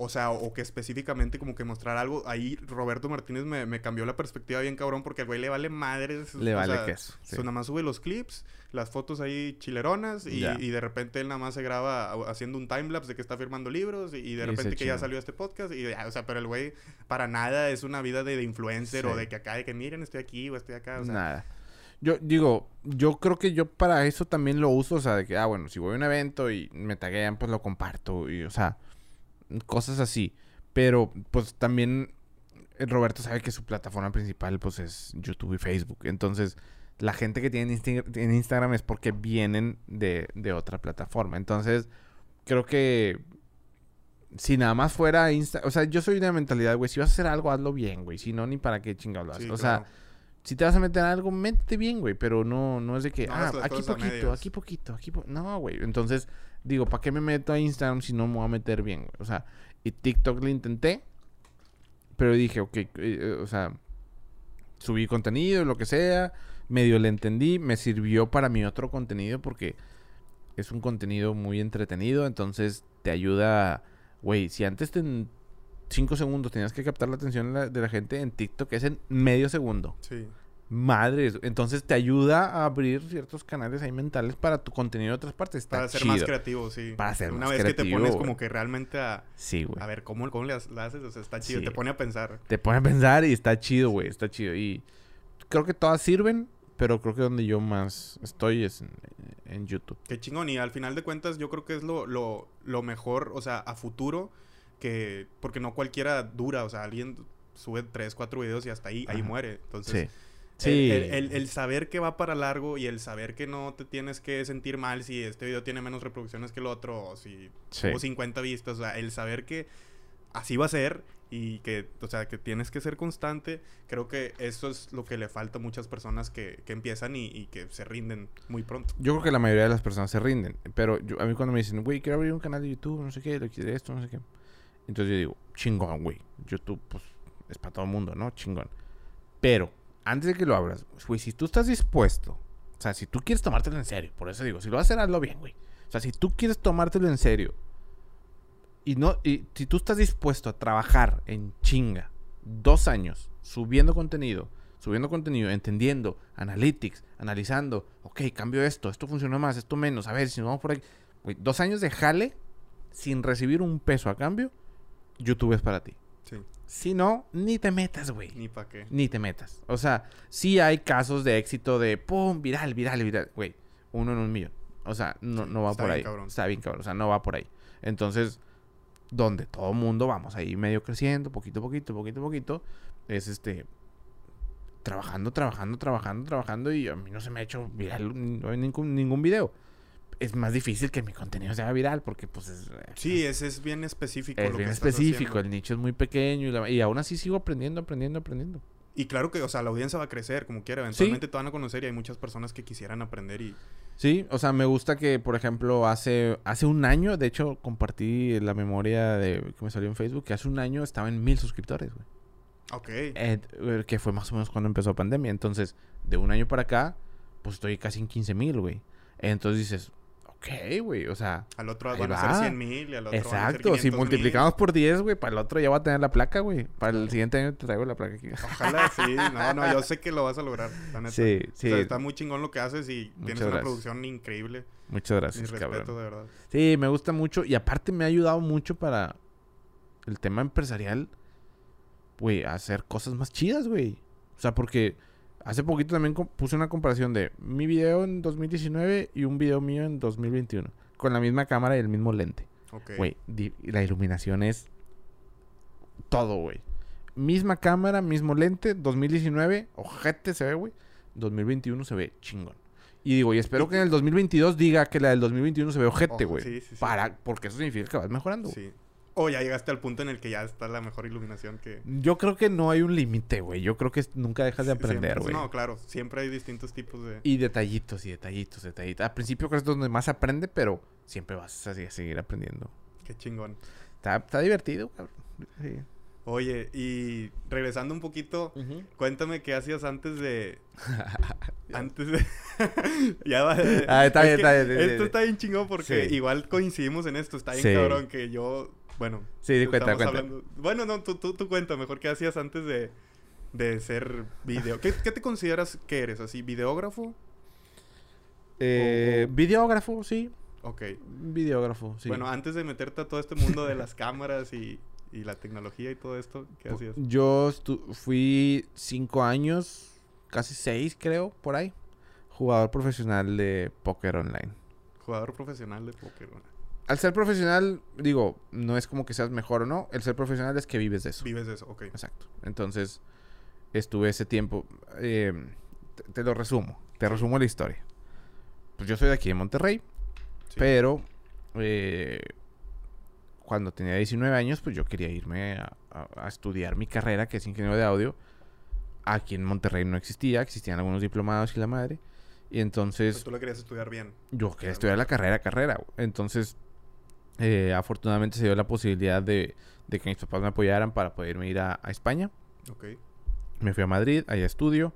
O sea, o que específicamente como que mostrar algo. Ahí Roberto Martínez me, me cambió la perspectiva bien cabrón porque al güey le vale madres. Le o vale sea, queso, sí. so, nada más sube los clips, las fotos ahí chileronas y, y de repente él nada más se graba haciendo un timelapse de que está firmando libros y, y de repente que ya salió este podcast y ya, o sea, pero el güey para nada es una vida de, de influencer o de que acá, de que miren, estoy aquí o estoy acá, o sea. Nada. Yo digo, yo creo que yo para eso también lo uso, o sea, de que, ah, bueno, si voy a un evento y me taguean, pues lo comparto, y, o sea, cosas así. Pero, pues también eh, Roberto sabe que su plataforma principal, pues es YouTube y Facebook. Entonces, la gente que tiene en, Instagram es porque vienen de, de otra plataforma. Entonces, creo que si nada más fuera Insta, o sea, yo soy de la mentalidad, güey, si vas a hacer algo, hazlo bien, güey. Si no, ni para qué chingados lo haces. Sí, o claro. sea, si te vas a meter en algo, métete bien, güey. Pero no, no es de que, No ah, aquí poquito, aquí poquito, aquí po-". No, güey. Entonces, digo, ¿para qué me meto a Instagram si no me voy a meter bien? O sea, y TikTok lo intenté. Pero dije, ok, eh, eh, o sea, subí contenido, lo que sea. Medio le entendí. Me sirvió para mi otro contenido porque es un contenido muy entretenido. Entonces, te ayuda. Güey, si antes te en 5 segundos tenías que captar la atención de la, de la gente en TikTok, es en medio segundo. Sí. Madres, entonces te ayuda a abrir ciertos canales ahí mentales para tu contenido de otras partes. Está Para ser chido. más creativo, sí. Para ser Una más vez que te pones güey. como que realmente a, Sí, güey. a ver cómo, cómo le haces, o sea, está chido, Sí. te pone a pensar. Te pone a pensar y está chido, güey. Está chido. Y creo que todas sirven, pero creo que donde yo más estoy es en, en YouTube. Qué chingón. Y al final de cuentas, yo creo que es lo, lo, lo mejor, o sea, a futuro, que. Porque no cualquiera dura, o sea, alguien sube tres, cuatro videos y hasta ahí, ahí muere. Entonces, Sí. El- Sí. El, el- el saber que va para largo y el saber que no te tienes que sentir mal si este video tiene menos reproducciones que el otro o si Sí. tuvo 50 vistas, o sea, el saber que así va a ser y que, o sea, que tienes que ser constante, creo que eso es lo que le falta a muchas personas que, que empiezan y, y que se rinden muy pronto. Yo creo que la mayoría de las personas se rinden. Pero yo- a mí cuando me dicen, güey, quiero abrir un canal de YouTube, no sé qué, lo quiero esto, no sé qué. Entonces yo digo, chingón, güey. YouTube, pues, es para todo el mundo, ¿no? Chingón. Pero, antes de que lo abras, güey, si tú estás dispuesto, o sea, si tú quieres tomártelo en serio, por eso digo, si lo vas a hacer, hazlo bien, güey. O sea, si tú quieres tomártelo en serio, y no, y si tú estás dispuesto a trabajar en chinga dos años subiendo contenido, subiendo contenido, entendiendo, analytics, analizando, ok, cambio esto, esto funciona más, esto menos, a ver si nos vamos por ahí. Dos años de jale sin recibir un peso a cambio, YouTube es para ti. Sí. Si no, ni te metas, güey. Ni para qué. Ni te metas. O sea, sí hay casos de éxito de pum, viral, viral, viral. Güey, uno en un millón. O sea, no, no va está por bien ahí. cabrón. Está bien cabrón. O sea, no va por ahí. Entonces, donde todo mundo vamos ahí medio creciendo, poquito a poquito, poquito a poquito, es este. Trabajando, trabajando, trabajando, trabajando. Y a mí no se me ha hecho viral ningún, ningún video. Es más difícil que mi contenido sea viral porque, pues, es. Sí, ese es bien específico. Es lo bien que específico, el nicho es muy pequeño y, la- y aún así sigo aprendiendo, aprendiendo, aprendiendo. Y claro que, o sea, la audiencia va a crecer como quiera. Eventualmente te van a conocer y hay muchas personas que quisieran aprender y... Sí, o sea, me gusta que, por ejemplo, hace, hace un año, de hecho, compartí la memoria de que me salió en Facebook, que hace un año estaba en mil suscriptores, güey. Ok. Eh, eh, que fue más o menos cuando empezó pandemia. Entonces, de un año para acá, pues estoy casi en 15 mil, güey. Entonces dices, ok, güey, o sea... Al otro van a va. ser 100 mil y al otro van a ser Exacto, si 500,000. multiplicamos por 10, güey, para el otro ya va a tener la placa, güey. Para el siguiente año te traigo la placa aquí. Ojalá, sí. No, no, yo sé que lo vas a lograr, la neta. Sí, O sí. sea, está muy chingón lo que haces y tienes Muchas una gracias. producción increíble. Muchas Mi gracias, respeto, cabrón. de verdad. Sí, me gusta mucho. Y aparte me ha ayudado mucho para el tema empresarial, güey, a hacer cosas más chidas, güey. O sea, porque hace poquito también puse una comparación de mi video en 2019 y un video mío en 2021. Con la misma cámara y el mismo lente. Ok. Güey, la iluminación es todo, güey. Misma cámara, mismo lente, 2019, ojete se ve, güey. 2021 se ve chingón. Y digo, y espero que en el 2022 diga que la del 2021 se ve ojete, güey. sí, sí, sí. Para, porque eso significa que vas mejorando. Sí. O ya llegaste al punto en el que ya está la mejor iluminación que... Yo creo que no hay un límite, güey. Yo creo que nunca dejas de aprender, güey. No, claro. Siempre hay distintos tipos de... Y detallitos, y detallitos, detallitos. Al principio creo que es donde más aprende, pero siempre vas a, a seguir aprendiendo. Qué chingón. Está, está divertido, cabrón. Sí. Oye, y regresando un poquito, cuéntame qué hacías antes de... antes de... ya va. Ah, está Es bien, está bien, Esto está bien chingón porque Sí. igual coincidimos en esto. Está bien Sí. cabrón que yo Bueno. Sí, cuenta, cuenta. Bueno, no, tú, tú, tú cuenta. Mejor qué hacías antes de, de ser video. ¿Qué, ¿Qué, te consideras que eres? ¿Así, videógrafo? Eh, Videógrafo, sí. Ok. Videógrafo, sí. Bueno, antes de meterte a todo este mundo de las cámaras y, y la tecnología y todo esto, ¿qué hacías? Yo fui cinco años, casi seis creo, por ahí. Jugador profesional de póker online. Jugador profesional de póker online. Al ser profesional, digo, no es como que seas mejor o no. El ser profesional es que vives de eso. Vives de eso, ok. Exacto. Entonces, estuve ese tiempo. Eh, te, lo resumo. Te resumo la historia. Pues yo soy de aquí de Monterrey. Pero eh, cuando tenía 19 años, pues yo quería irme a, estudiar mi carrera, que es ingeniero de audio. Aquí en Monterrey no existía, existían algunos diplomados y la madre. Y entonces... Pero tú la querías estudiar bien. Yo quería estudiar la carrera, carrera. Entonces, eh, afortunadamente se dio la posibilidad de, que mis papás me apoyaran para poderme ir a, España. Me fui a Madrid, allá estudio.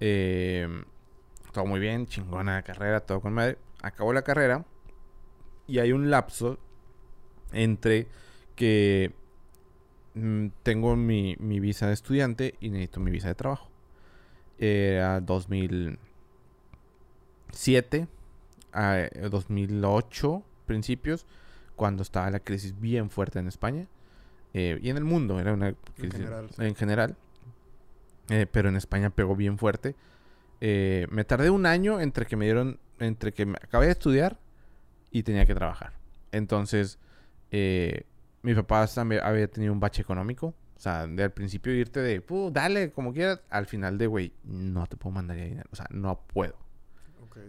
Eh, todo muy bien, chingona la carrera, todo con madre. Acabó la carrera y hay un lapso entre que mm, tengo mi, visa de estudiante y necesito mi visa de trabajo. Era 2007 a 2008 principios cuando estaba la crisis bien fuerte en España eh, y en el mundo era una crisis en general, eh, pero en España pegó bien fuerte eh, me tardé un año entre que me dieron entre que me acabé de estudiar y tenía que trabajar entonces mi papá también había tenido un bache económico. O sea, de al principio irte de, dale, como quieras. Al final de, güey, no te puedo mandar dinero. O sea, no puedo.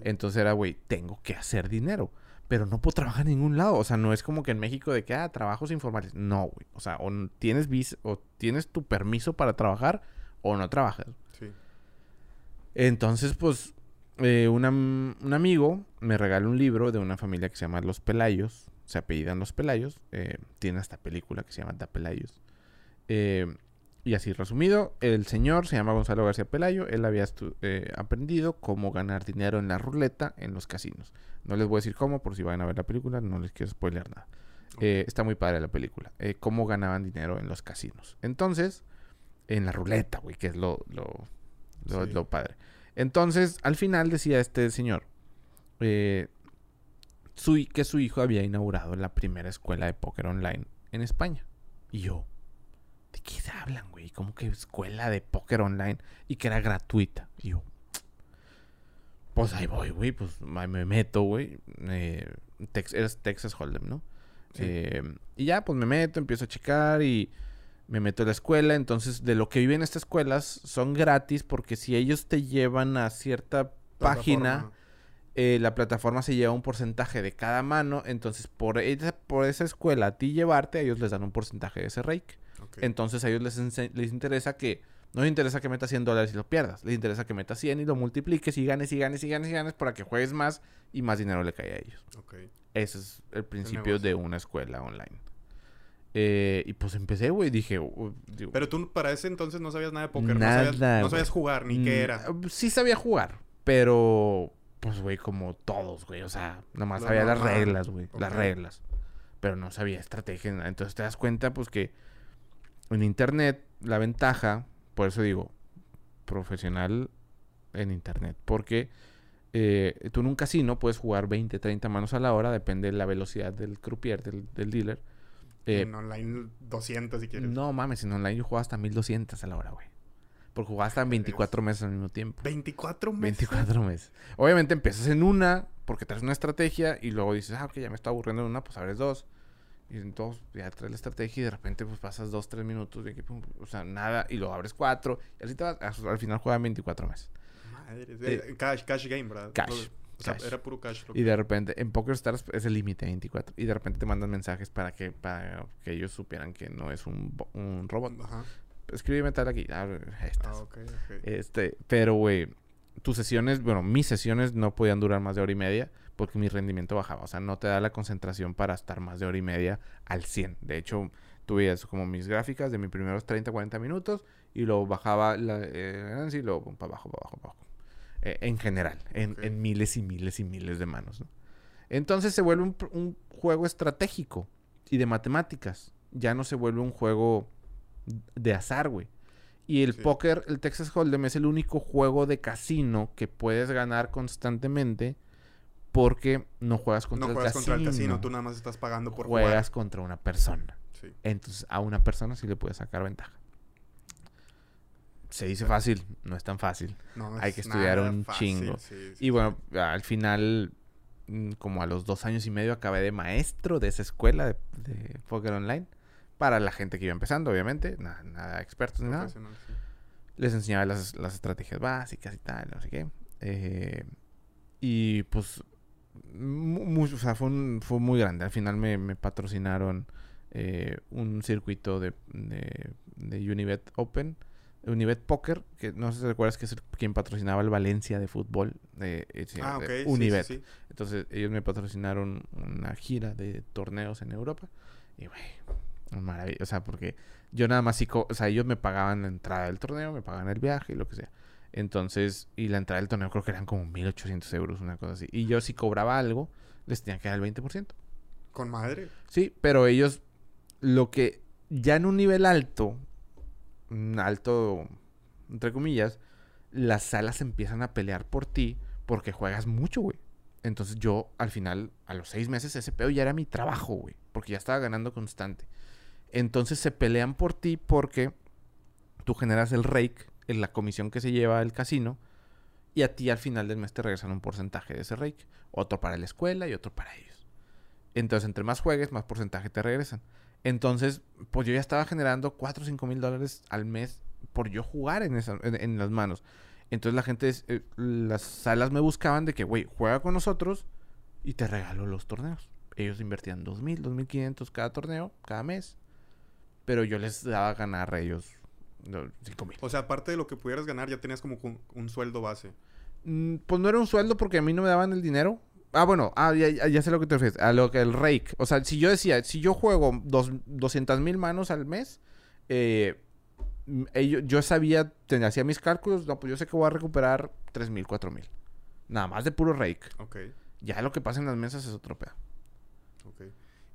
Entonces era, güey, tengo que hacer dinero. Pero no puedo trabajar en ningún lado. O sea, no es como que en México de que, ah, trabajos informales. No, güey. O sea, o tienes, vis o tienes tu permiso para trabajar o no trabajas. Sí. Entonces, pues, eh, un amigo me regaló un libro de una familia que se llama Los Pelayos se apellidan los Pelayos. Eh, tiene esta película que se llama Da Pelayos. Eh, y así resumido, el señor se llama Gonzalo García Pelayo. Él había eh, aprendido cómo ganar dinero en la ruleta en los casinos. No les voy a decir cómo, por si van a ver la película, no les quiero spoiler nada. está muy padre la película. cómo ganaban dinero en los casinos. Entonces, en la ruleta, güey, que es lo, lo, lo, padre. Entonces, al final decía este señor, que su hijo había inaugurado la primera escuela de póker online en España. Y yo, ¿de qué se hablan, güey? ¿Cómo que escuela de póker online? Y que era gratuita. Y yo, pues ahí voy, güey, pues me meto, güey. Eh, eres Texas Hold'em, ¿no? Eh, y ya, pues me meto, empiezo a checar y me meto a la escuela. Entonces, de lo que viven estas escuelas son gratis porque si ellos te llevan a cierta página eh, la plataforma se lleva un porcentaje de cada mano. Entonces, por esa, por esa escuela, a ti llevarte, a ellos les dan un porcentaje de ese rake. Entonces, a ellos les, les interesa que. No les interesa que metas 100 dólares y lo pierdas. Les interesa que metas 100 y lo multipliques y ganes y ganes y ganes y ganes para que juegues más y más dinero le cae a ellos. Ese es el principio de una escuela online. Eh, y pues empecé, güey. Dije. Pero tú para ese entonces no sabías nada de póker. Nada, no, sabías, no sabías jugar ni qué era. Sí sabía jugar. Pero pues, güey, como todos, güey. O sea, nomás sabía las reglas, güey. Las reglas. Pero no sabía estrategia. Entonces te das cuenta, pues, que en Internet la ventaja, por eso digo, profesional en Internet. Porque eh, tú en un casino puedes jugar 20, 30 manos a la hora. Depende de la velocidad del croupier, del, del dealer. en eh, online 200 si quieres. No mames, en online yo juego hasta 1200 a la hora, güey. Porque jugaste 24 meses al mismo tiempo. ¿24 meses? 24 meses. Obviamente empiezas en una porque traes una estrategia y luego dices, ah, ok, ya me está aburriendo en una, pues abres dos. Y entonces ya traes la estrategia y de repente pues pasas dos, tres minutos de equipo, o sea, nada, y luego abres cuatro. Y así te vas, al final juegan 24 meses. Madre, eh, cash, cash game, ¿verdad? Cash. O sea, era puro cash. y de repente, en Poker Stars es el límite 24. Y de repente te mandan mensajes para que, para que ellos supieran que no es un, un robot. Ajá escríbeme tal aquí. Ah, ah Este, pero, güey, tus sesiones, bueno, mis sesiones no podían durar más de hora y media porque mi rendimiento bajaba. O sea, no te da la concentración para estar más de hora y media al 100. De hecho, tuve eso como mis gráficas de mis primeros 30, 40 minutos y luego bajaba la eh, y luego para abajo, para abajo, para abajo. Eh, en general, en, miles y miles y miles de manos. Entonces se vuelve un, un juego estratégico y de matemáticas. Ya no se vuelve un juego de azar, güey. Y el póker, el Texas Hold'em es el único juego de casino que puedes ganar constantemente porque no juegas contra no el juegas casino. contra el casino, tú nada más estás pagando por juegas contra una persona. Entonces, a una persona sí le puedes sacar ventaja. Se dice fácil, no es tan fácil. Hay que estudiar un chingo. y bueno, al final, mm, como a los dos años y medio, acabé de maestro de esa escuela de, de póker online para la gente que iba empezando, obviamente, nada, nada expertos ni nada. Les enseñaba las, estrategias básicas y tal, no sé qué. Eh, y pues, muy, o sea, fue, fue muy grande. Al final me, patrocinaron eh, un circuito de, de, Univet Open, Univet Poker, que no sé si recuerdas que es quien patrocinaba el Valencia de fútbol. de ah, ok. Univet. Entonces, ellos me patrocinaron una gira de torneos en Europa. Y, güey, Maravilloso, o sea, porque yo nada más, o sea, ellos me pagaban la entrada del torneo, me pagaban el viaje y lo que sea. Entonces, y la entrada del torneo creo que eran como 1800 euros, una cosa así. Y yo si cobraba algo, les tenía que dar el 20%. ¿Con madre? Sí, pero ellos, lo que ya en un nivel alto, alto, entre comillas, las salas empiezan a pelear por ti porque juegas mucho, güey. Entonces yo, al final, a los seis meses, ese pedo ya era mi trabajo, güey. Porque ya estaba ganando constante. Entonces se pelean por ti porque tú generas el rake, en la comisión que se lleva el casino, y a ti al final del mes te regresan un porcentaje de ese rake. Otro para la escuela y otro para ellos. Entonces, entre más juegues, más porcentaje te regresan. Entonces, pues yo ya estaba generando 4 o 5 mil dólares al mes por yo jugar en, en, las manos. Entonces la gente, eh, las salas me buscaban de que, güey, juega con nosotros y te regalo los torneos. Ellos invertían 2.000, 2.500 cada torneo, cada mes pero yo les daba a ganar a ellos 5 mil. O sea, aparte de lo que pudieras ganar, ya tenías como un, sueldo base. Mm, pues no era un sueldo porque a mí no me daban el dinero. Ah, bueno, ah, ya, sé lo que te refieres. A lo que el rake. O sea, si yo decía, si yo juego dos, 200 mil manos al mes, eh, yo sabía, hacía mis cálculos, no, pues yo sé que voy a recuperar 3 mil, 4 mil. Nada más de puro rake. Ok. Ya lo que pasa en las mesas es otro pedo. Ok.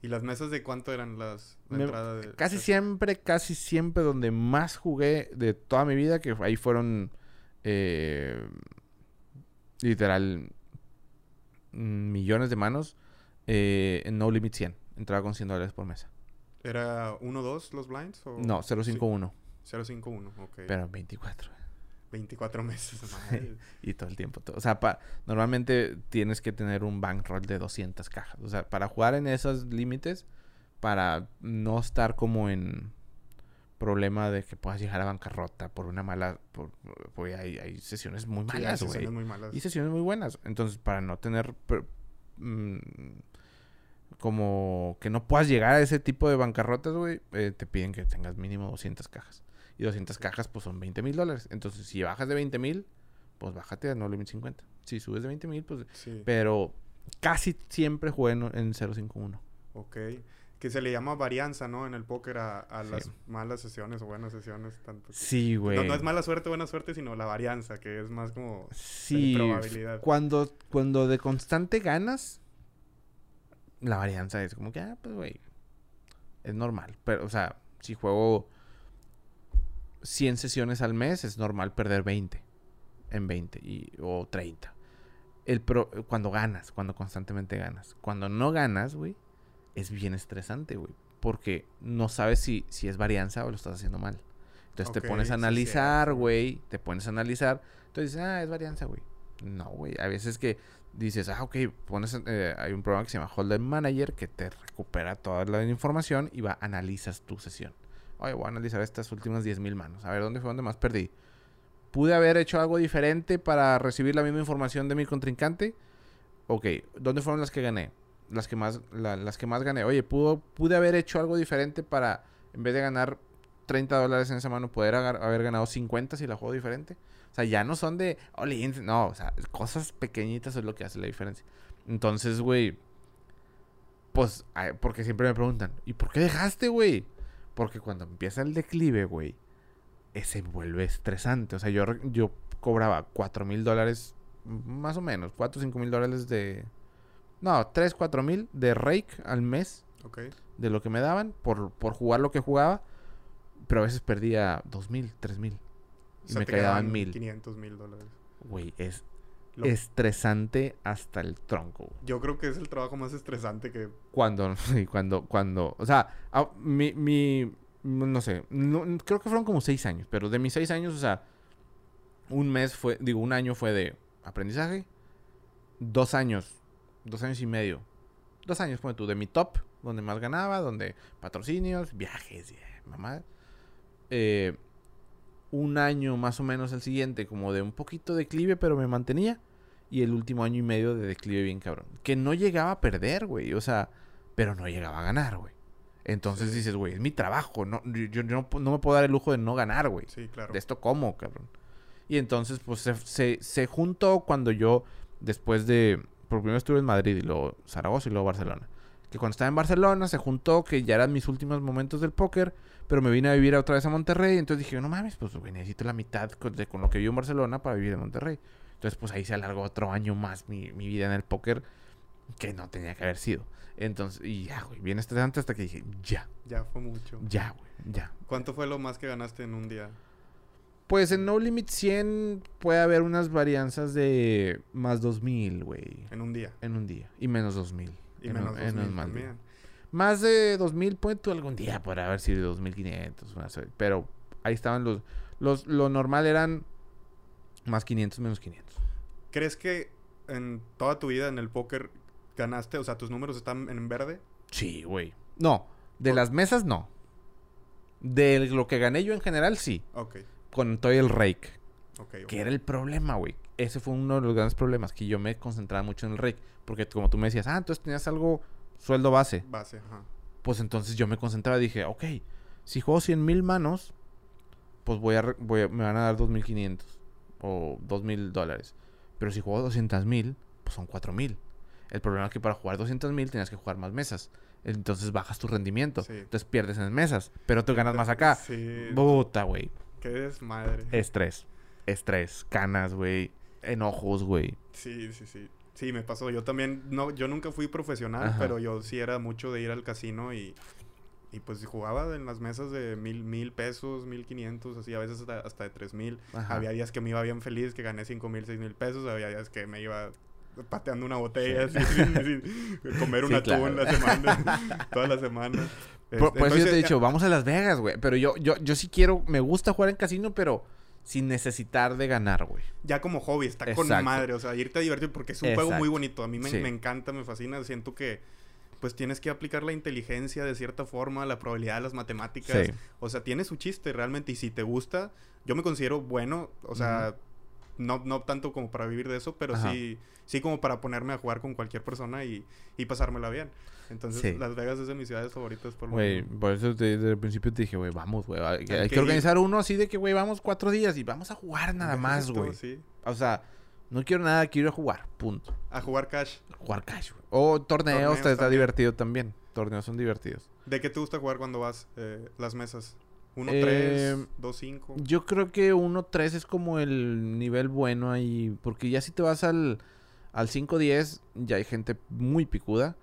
¿Y las mesas de cuánto eran las de Casi siempre, casi siempre donde más jugué de toda mi vida, que ahí fueron eh, literal millones de manos, eh, en No Limit 100. Entraba con 100 dólares por mesa. ¿Era 1-2 los blinds? O... No, 0-5-1. 0-5-1, ok. Pero 24. 24 meses. y todo el tiempo. O sea, normalmente tienes que tener un bankroll de 200 cajas. O sea, para jugar en esos límites, para no estar como en problema de que puedas llegar a bancarrota por una mala... Por, hay, sesiones muy malas, güey. Y sesiones muy buenas. Entonces, para no tener... Mm, como que no puedas llegar a ese tipo de bancarrotas, güey, eh, te piden que tengas mínimo 200 cajas. Y 200 cajas, pues son 20 mil dólares. Entonces, si bajas de 20 mil, pues bájate a no limit 50. Si subes de 20 mil, pues... Pero casi siempre jugué en, 051. Ok. Que se le llama varianza, ¿no? En el póker a, las malas sesiones o buenas sesiones. Tanto sí, güey. No, es mala suerte buena suerte, sino la varianza, que es más como... Sí. Probabilidad. Cuando, cuando de constante ganas, la varianza es como que, ah, pues, güey, es normal. Pero, o sea, si juego 100 sesiones al mes, es normal perder 20 en 20 y, o 30. El pro, cuando ganas, cuando constantemente ganas. Cuando no ganas, güey, es bien estresante, güey. Porque no sabes si, si es varianza o lo estás haciendo mal. Entonces te pones a analizar, güey. te pones a analizar. Entonces dices, ah, es varianza, güey. No, güey. A veces que dices, ah, ok, pones, eh, hay un programa que se llama Holder Manager que te recupera toda la información y va, analizas tu sesión oye, voy a analizar estas últimas 10.000 manos. A ver, ¿dónde fue donde más perdí? ¿Pude haber hecho algo diferente para recibir la misma información de mi contrincante? Ok, ¿dónde fueron las que gané? Las que más, las que más gané. Oye, ¿pudo, ¿pude haber hecho algo diferente para, en vez de ganar 30 dólares en esa mano, poder haber ganado 50 si la juego diferente? O sea, ya no son de, no, o sea, cosas pequeñitas es lo que hace la diferencia. Entonces, güey, pues, porque siempre me preguntan, ¿y por qué dejaste, güey? Porque cuando empieza el declive, güey, se vuelve estresante. O sea, yo, yo cobraba 4 mil dólares, más o menos, 4 o 5 mil dólares de... No, 3, 4 mil de rake al mes. Ok. de lo que me daban por, por jugar lo que jugaba. Pero a veces perdía dos mil, tres mil. O Y sea, me te quedaban quedaban mil. 500 mil dólares. Güey, es Lo- estresante hasta el tronco. güey. Yo creo que es el trabajo más estresante que... Cuando, sí, cuando, cuando, o sea, mi, mi, no sé, no- creo que fueron como seis años, pero de mis seis años, o sea, un mes fue, digo, un año fue de aprendizaje, dos años, dos años y medio, dos años fue tú, de mi top, donde más ganaba, donde patrocinios, viajes, y, eh, mamá, eh, un año más o menos el siguiente, como de un poquito de declive, pero me mantenía. Y el último año y medio de declive bien cabrón. Que no llegaba a perder, güey. O sea, pero no llegaba a ganar, güey. Entonces Sí. dices, güey, es mi trabajo. No, yo, yo no, no me puedo dar el lujo de no ganar, güey. Sí, claro. De esto como, cabrón. Y entonces, pues, se, se, se juntó cuando yo, después de... Por primero estuve en Madrid y luego Zaragoza y luego Barcelona. Que cuando estaba en Barcelona se juntó que ya eran mis últimos momentos del póker, pero me vine a vivir otra vez a Monterrey. Entonces dije, no mames, pues, güey, necesito la mitad con, de- con lo que vivo en Barcelona para vivir en Monterrey. Entonces, pues ahí se alargó otro año más mi, mi vida en el póker que no tenía que haber sido. Entonces, y ya, güey, bien estresante hasta que dije, ya, Ya fue mucho. ya, güey, ya. ¿Cuánto fue lo más que ganaste en un día? Pues en No Limit 100 puede haber unas varianzas de más 2000, güey. En un día. En un día. Y menos 2000. Y en menos un- 2 en también. Más de 2000, puede tú algún día podrá haber sido 2500. una se- Pero ahí estaban los, los. Lo normal eran más 500, menos 500. ¿Crees que en toda tu vida en el póker ganaste? O sea, tus números están en verde. Sí, güey. No, de Por- las mesas no. De lo que gané yo en general, sí. Ok, Con todo el rake. ok. ok. Que era el problema, güey. Ese fue uno de los grandes problemas. Que yo me concentraba mucho en el rake. Porque como tú me decías, ah, entonces tenías algo sueldo base. Base, ajá. Pues entonces yo me concentraba y dije, ok, si juego 100 mil manos, pues voy a, re- voy a- me van a dar 2.500 o 2.000 dólares. Pero si juego 200 mil, pues son 4.000. El problema es que para jugar 200 mil tenías que jugar más mesas. Entonces bajas tu rendimiento. Sí. Entonces pierdes en mesas, pero tú ganas más acá. Sí. Puta, güey. Qué desmadre. Estrés. Estrés. Canas, güey. Enojos, güey. Sí, sí, sí. Sí, me pasó. Yo también, no, yo nunca fui profesional, Ajá. pero yo sí era mucho de ir al casino y, y pues jugaba en las mesas de mil, mil pesos, mil quinientos, así, a veces hasta, hasta de tres mil. Ajá. Había días que me iba bien feliz, que gané cinco mil, seis mil pesos. Había días que me iba pateando una botella, Sí. así, sin- comer un Sí, atún claro. la semana, toda la semana. Por, por eso yo te he dicho, vamos a Las Vegas, güey. Pero yo, yo, yo sí quiero, me gusta jugar en casino, pero sin necesitar de ganar, güey. ya como hobby, está con Exacto. madre, o sea, irte a divertir porque es un juego muy bonito. A mí me, Sí. me encanta, me fascina, siento que pues tienes que aplicar la inteligencia de cierta forma, la probabilidad, las matemáticas. Sí. O sea, tiene su chiste realmente y si te gusta, yo me considero bueno, o sea, no, no tanto como para vivir de eso, pero Ajá. sí sí como para ponerme a jugar con cualquier persona y, y pasármela bien. Entonces, Sí. Las Vegas es de mis ciudades favoritas por lo Güey, por eso te- desde el principio te dije, güey, vamos, güey. Hay, que- Hay que organizar uno así de que, güey, vamos cuatro días y vamos a jugar nada más, güey. Sí. O sea, no quiero nada, quiero ir a jugar, punto. A jugar cash. Jugar cash, güey. O torneos, Torneos está, también. divertido también. Torneos son divertidos. ¿De qué te gusta jugar cuando vas eh, las mesas? ¿1-3? Eh, ¿2-5? Yo creo que 1-3 es como el nivel bueno ahí. Porque ya si te vas al, al 5-10, ya hay gente muy picuda.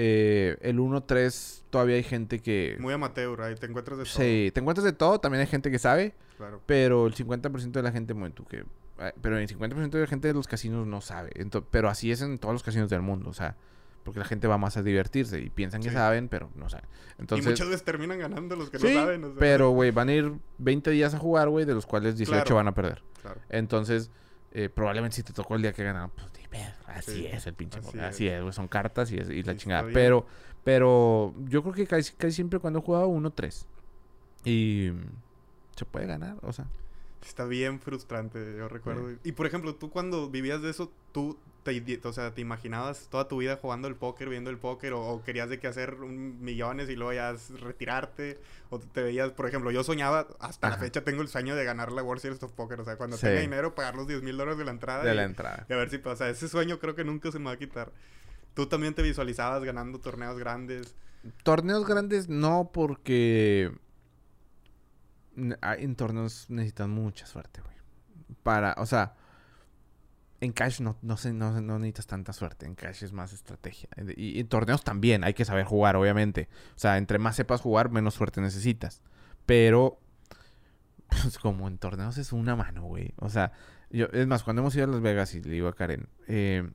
Eh, el 1-3 todavía hay gente que... Muy amateur, ahí te encuentras de todo. Sí, te encuentras de todo, también hay gente que sabe. Claro. Pero el 50% de la gente, bueno, tú que... eh, Pero el 50% de la gente de los casinos no sabe. Ento- pero así es en todos los casinos del mundo, o sea... Porque la gente va más a divertirse y piensan que saben, pero no saben. Entonces, y muchas veces terminan ganando los que sí, no saben. o sea, pero, güey, van a ir 20 días a jugar, güey, de los cuales 18 Claro. van a perder. Claro. Entonces, eh, probablemente si te tocó el día que ganaron, pues pedo, así Sí, es el pinche. así Así, es. güey, son cartas y, es- y la chingada. Pero, pero yo creo que casi, casi siempre cuando he jugado 1-3. Y se puede ganar, o sea. Está bien frustrante, yo recuerdo. Y por ejemplo, tú cuando vivías de eso, tú te, o sea, te imaginabas toda tu vida jugando el póker, viendo el póker, o, o querías de que hacer un millones y luego ya retirarte, o te veías, por ejemplo, yo soñaba, hasta la fecha tengo el sueño de ganar la World Series of Poker, o sea, cuando Sí. tenga dinero, pagar los 10 mil dólares de la entrada. De y, la entrada. y a ver si pasa. Ese sueño creo que nunca se me va a quitar. Tú también te visualizabas ganando torneos grandes. Torneos grandes no, porque ah, en torneos necesitan mucha suerte, güey. Para, o sea, en cash no, no, sé, no, no necesitas tanta suerte. En cash es más estrategia. Y, en torneos también hay que saber jugar, obviamente. O sea, entre más sepas jugar, menos suerte necesitas. Pero, pues como en torneos es una mano, güey. O sea, yo, es más, cuando hemos ido a Las Vegas y le digo a Karen, eh,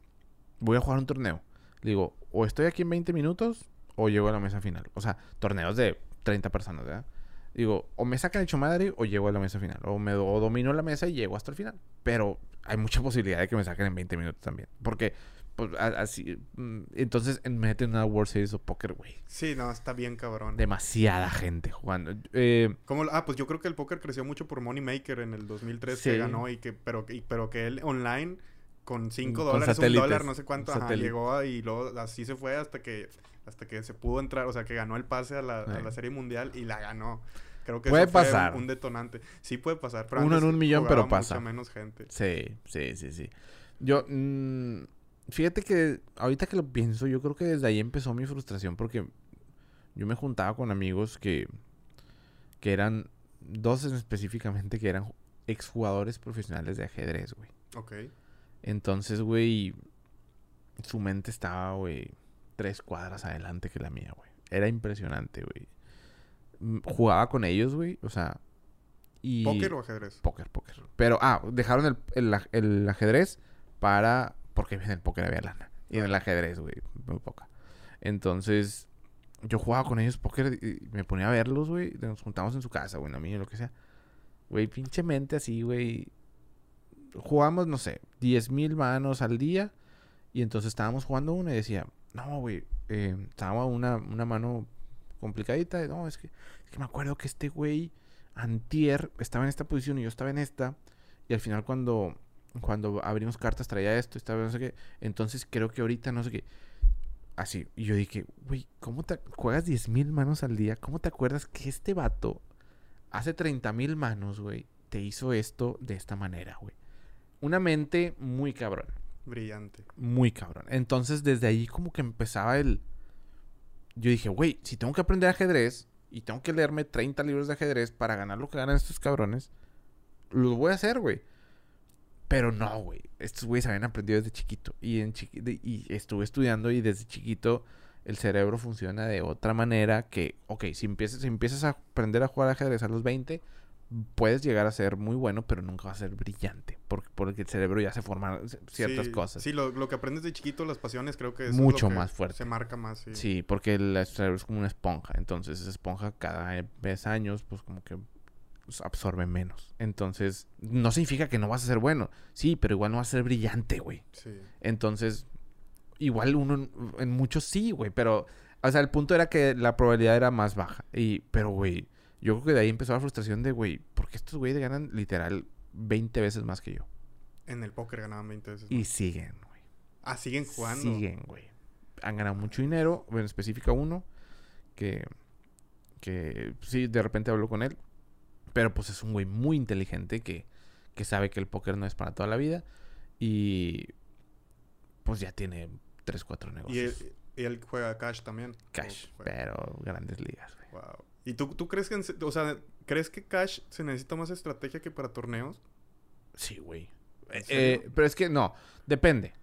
voy a jugar un torneo. Le digo, o estoy aquí en 20 minutos o llego a la mesa final. O sea, torneos de 30 personas, ¿verdad? Digo, o me sacan hecho madre o llego a la mesa final. O me o domino la mesa y llego hasta el final. Pero hay mucha posibilidad de que me saquen en 20 minutos también. Porque, pues, así. Mm, entonces, meten una World Series of Poker, güey. Sí, no, está bien cabrón. Demasiada gente jugando. Eh, ah, pues yo creo que el póker creció mucho por Money Maker en el 2003 que ganó y que, pero, pero que él online con 5 dólares, un dólar, no sé cuánto, llegó y luego así se fue hasta que hasta que se pudo entrar, o sea, que ganó el pase a la, a la Serie Mundial y la ganó. Creo que puede pasar. un, detonante. Sí puede pasar. Pero Uno en un millón, pero pasa. menos gente. Sí, sí, sí, sí. Yo, mmm, fíjate que ahorita que lo pienso, yo creo que desde ahí empezó mi frustración porque yo me juntaba con amigos que, que eran, dos específicamente, que eran exjugadores profesionales de ajedrez, güey. Ok. Entonces, güey, su mente estaba, güey, tres cuadras adelante que la mía, güey. Era impresionante, güey. Jugaba con ellos, güey. O sea. Y... ¿Póker o ajedrez? Póker, póker. Pero, ah, dejaron el, el, ajedrez para. Porque en el póker había lana. Y en el ajedrez, güey, muy poca. Entonces, yo jugaba con ellos póker y me ponía a verlos, güey. Nos juntamos en su casa, güey, a mí, lo que sea. Güey, pinche mente así, güey. Jugamos, no sé, 10 mil manos al día. Y entonces estábamos jugando una y decía, no, güey, eh, estaba una, una mano complicadita. No, es que, es que me acuerdo que este güey, Antier, estaba en esta posición y yo estaba en esta. Y al final cuando, cuando abrimos cartas traía esto, estaba no sé qué. Entonces creo que ahorita no sé qué. Así. Y yo dije, güey, ¿cómo te juegas 10 mil manos al día? ¿Cómo te acuerdas que este vato hace 30 mil manos, güey, te hizo esto de esta manera, güey? Una mente muy cabrón. Brillante. Muy cabrón. Entonces desde ahí como que empezaba el yo dije, güey, si tengo que aprender ajedrez y tengo que leerme 30 libros de ajedrez para ganar lo que ganan estos cabrones, lo voy a hacer, güey. Pero no, güey. Estos güeyes habían aprendido desde chiquito. Y, en y estuve estudiando y desde chiquito el cerebro funciona de otra manera que, ok, si empiezas, si empiezas a aprender a jugar ajedrez a los 20, puedes llegar a ser muy bueno, pero nunca va a ser brillante. Porque, porque el cerebro ya se forma ciertas cosas. Sí, lo, que aprendes de chiquito, las pasiones, creo que es mucho más fuerte. Se marca más. Sí, sí porque el cerebro es como una esponja. Entonces, esa esponja cada vez años, pues como que pues, absorbe menos. Entonces, no significa que no vas a ser bueno. Sí, pero igual no vas a ser brillante, güey. Sí. Entonces, igual uno en muchos sí, güey. Pero, o sea, el punto era que la probabilidad era más baja. Y, pero, güey yo creo que de ahí empezó la frustración de, güey, ¿por qué estos güeyes ganan literal 20 veces más que yo? En el póker ganaban 20 veces más. Y siguen, güey. Ah, siguen jugando. Siguen, güey. Han ganado mucho dinero, en específico uno, que, que sí, de repente hablo con él, pero pues es un güey muy inteligente que, que sabe que el póker no es para toda la vida y pues ya tiene 3, 4 negocios. ¿Y él, juega cash también? Cash, pero grandes ligas, güey. Wow. ¿Y tú, tú crees que, o sea, crees que Cash se necesita más estrategia que para torneos? Sí, güey. Eh, pero es que no, depende.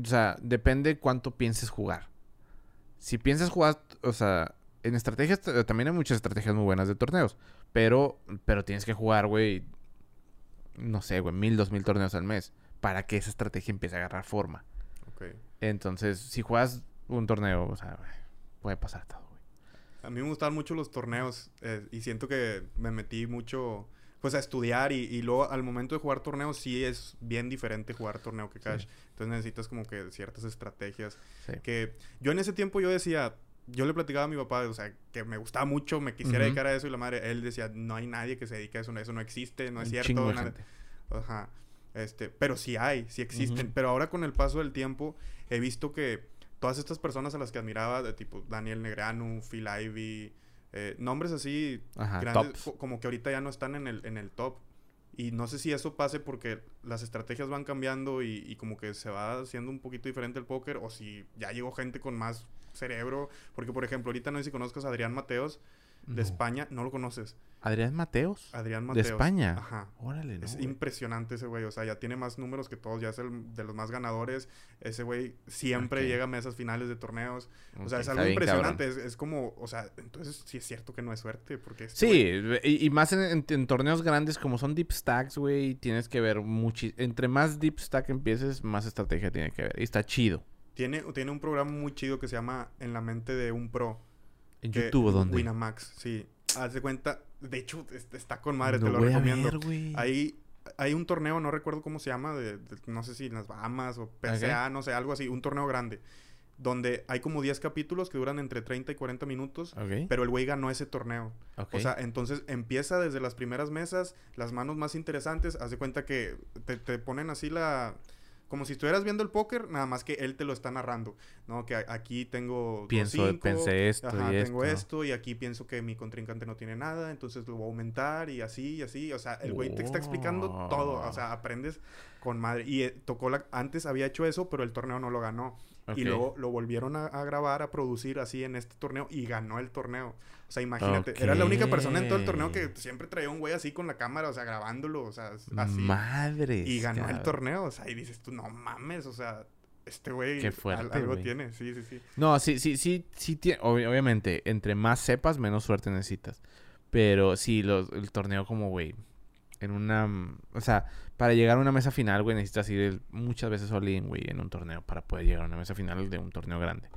O sea, depende cuánto pienses jugar. Si piensas jugar, o sea, en estrategias también hay muchas estrategias muy buenas de torneos. Pero, pero tienes que jugar, güey, no sé, güey, mil, dos mil torneos al mes para que esa estrategia empiece a agarrar forma. Ok. Entonces, si juegas un torneo, o sea, puede pasar todo. A mí me gustaban mucho los torneos eh, y siento que me metí mucho pues a estudiar y, luego al momento de jugar torneos sí es bien diferente jugar torneo que cash. Entonces necesitas como que ciertas estrategias. Que yo en ese tiempo yo decía, yo le platicaba a mi papá, o sea, que me gustaba mucho, me quisiera dedicar a eso y la madre, él decía, no hay nadie que se dedique a eso, eso no existe, no es cierto. Ajá. Este, pero sí hay, sí existen. Pero ahora con el paso del tiempo he visto que todas estas personas a las que admiraba, de tipo Daniel Negreanu, Phil Ivey, eh, nombres así grandes, como que ahorita ya no están en el, en el top. Y no sé si eso pase porque las estrategias van cambiando y, como que se va haciendo un poquito diferente el póker o si ya llegó gente con más cerebro. Porque, por ejemplo, ahorita no sé si conozcas a Adrián Mateos, de España. ¿No lo conoces? Adrián Mateos. Adrián Mateos. De España. Ajá. Órale, no, Es güey. impresionante ese güey. O sea, ya tiene más números que todos. Ya es el de los más ganadores. Ese güey siempre llega a mesas finales de torneos. O sea, es algo bien impresionante. Es, es como, o sea, entonces sí es cierto que no es suerte. Porque este Sí, güey- y, y más en, en- en torneos grandes como son deep stacks, güey, tienes que ver muchi Entre más deep stack empieces, más estrategia tiene que ver. Y está chido. tiene, tiene un programa muy chido que se llama En la mente de un pro. ¿En YouTube o dónde? Winamax, sí. Haz de cuenta. De hecho, es- está con madre, te Lo voy a recomiendo. ver, güey. Hay, un torneo, no recuerdo cómo se llama, de, de- no sé si en las Bahamas o PCA, no sé, algo así, un torneo grande. Donde hay como 10 capítulos que duran entre 30 y 40 minutos. Pero el güey ganó ese torneo. O sea, entonces empieza desde las primeras mesas, las manos más interesantes. Haz de cuenta que te, te ponen así la. Como si estuvieras viendo el póker, nada más que él te lo está narrando. ¿No? Que aquí tengo. dos Pienso, cinco, pensé esto Ajá, y tengo esto. esto y aquí pienso que mi contrincante no tiene nada, entonces lo voy a aumentar y así y así. O sea, el güey te está explicando todo. O sea, aprendes con madre. Y eh, tocó la... Antes había hecho eso, pero el torneo no lo ganó. Y luego lo volvieron a, a grabar, a producir así en este torneo y ganó el torneo. O sea, imagínate, era la única persona en todo el torneo que siempre traía un güey así con la cámara, o sea, grabándolo, o sea, así. Madre. Y ganó el torneo, o sea, y dices tú, no mames, o sea, este güey Qué fuerte, algo tiene, sí, sí, sí. No, sí, sí, sí, sí tiene, ob- obviamente, entre más sepas, menos suerte necesitas. Pero sí, los, el torneo como, güey, en una, mm, o sea, para llegar a una mesa final, güey, necesitas ir muchas veces all in, güey, en un torneo para poder llegar a una mesa final de un torneo grande.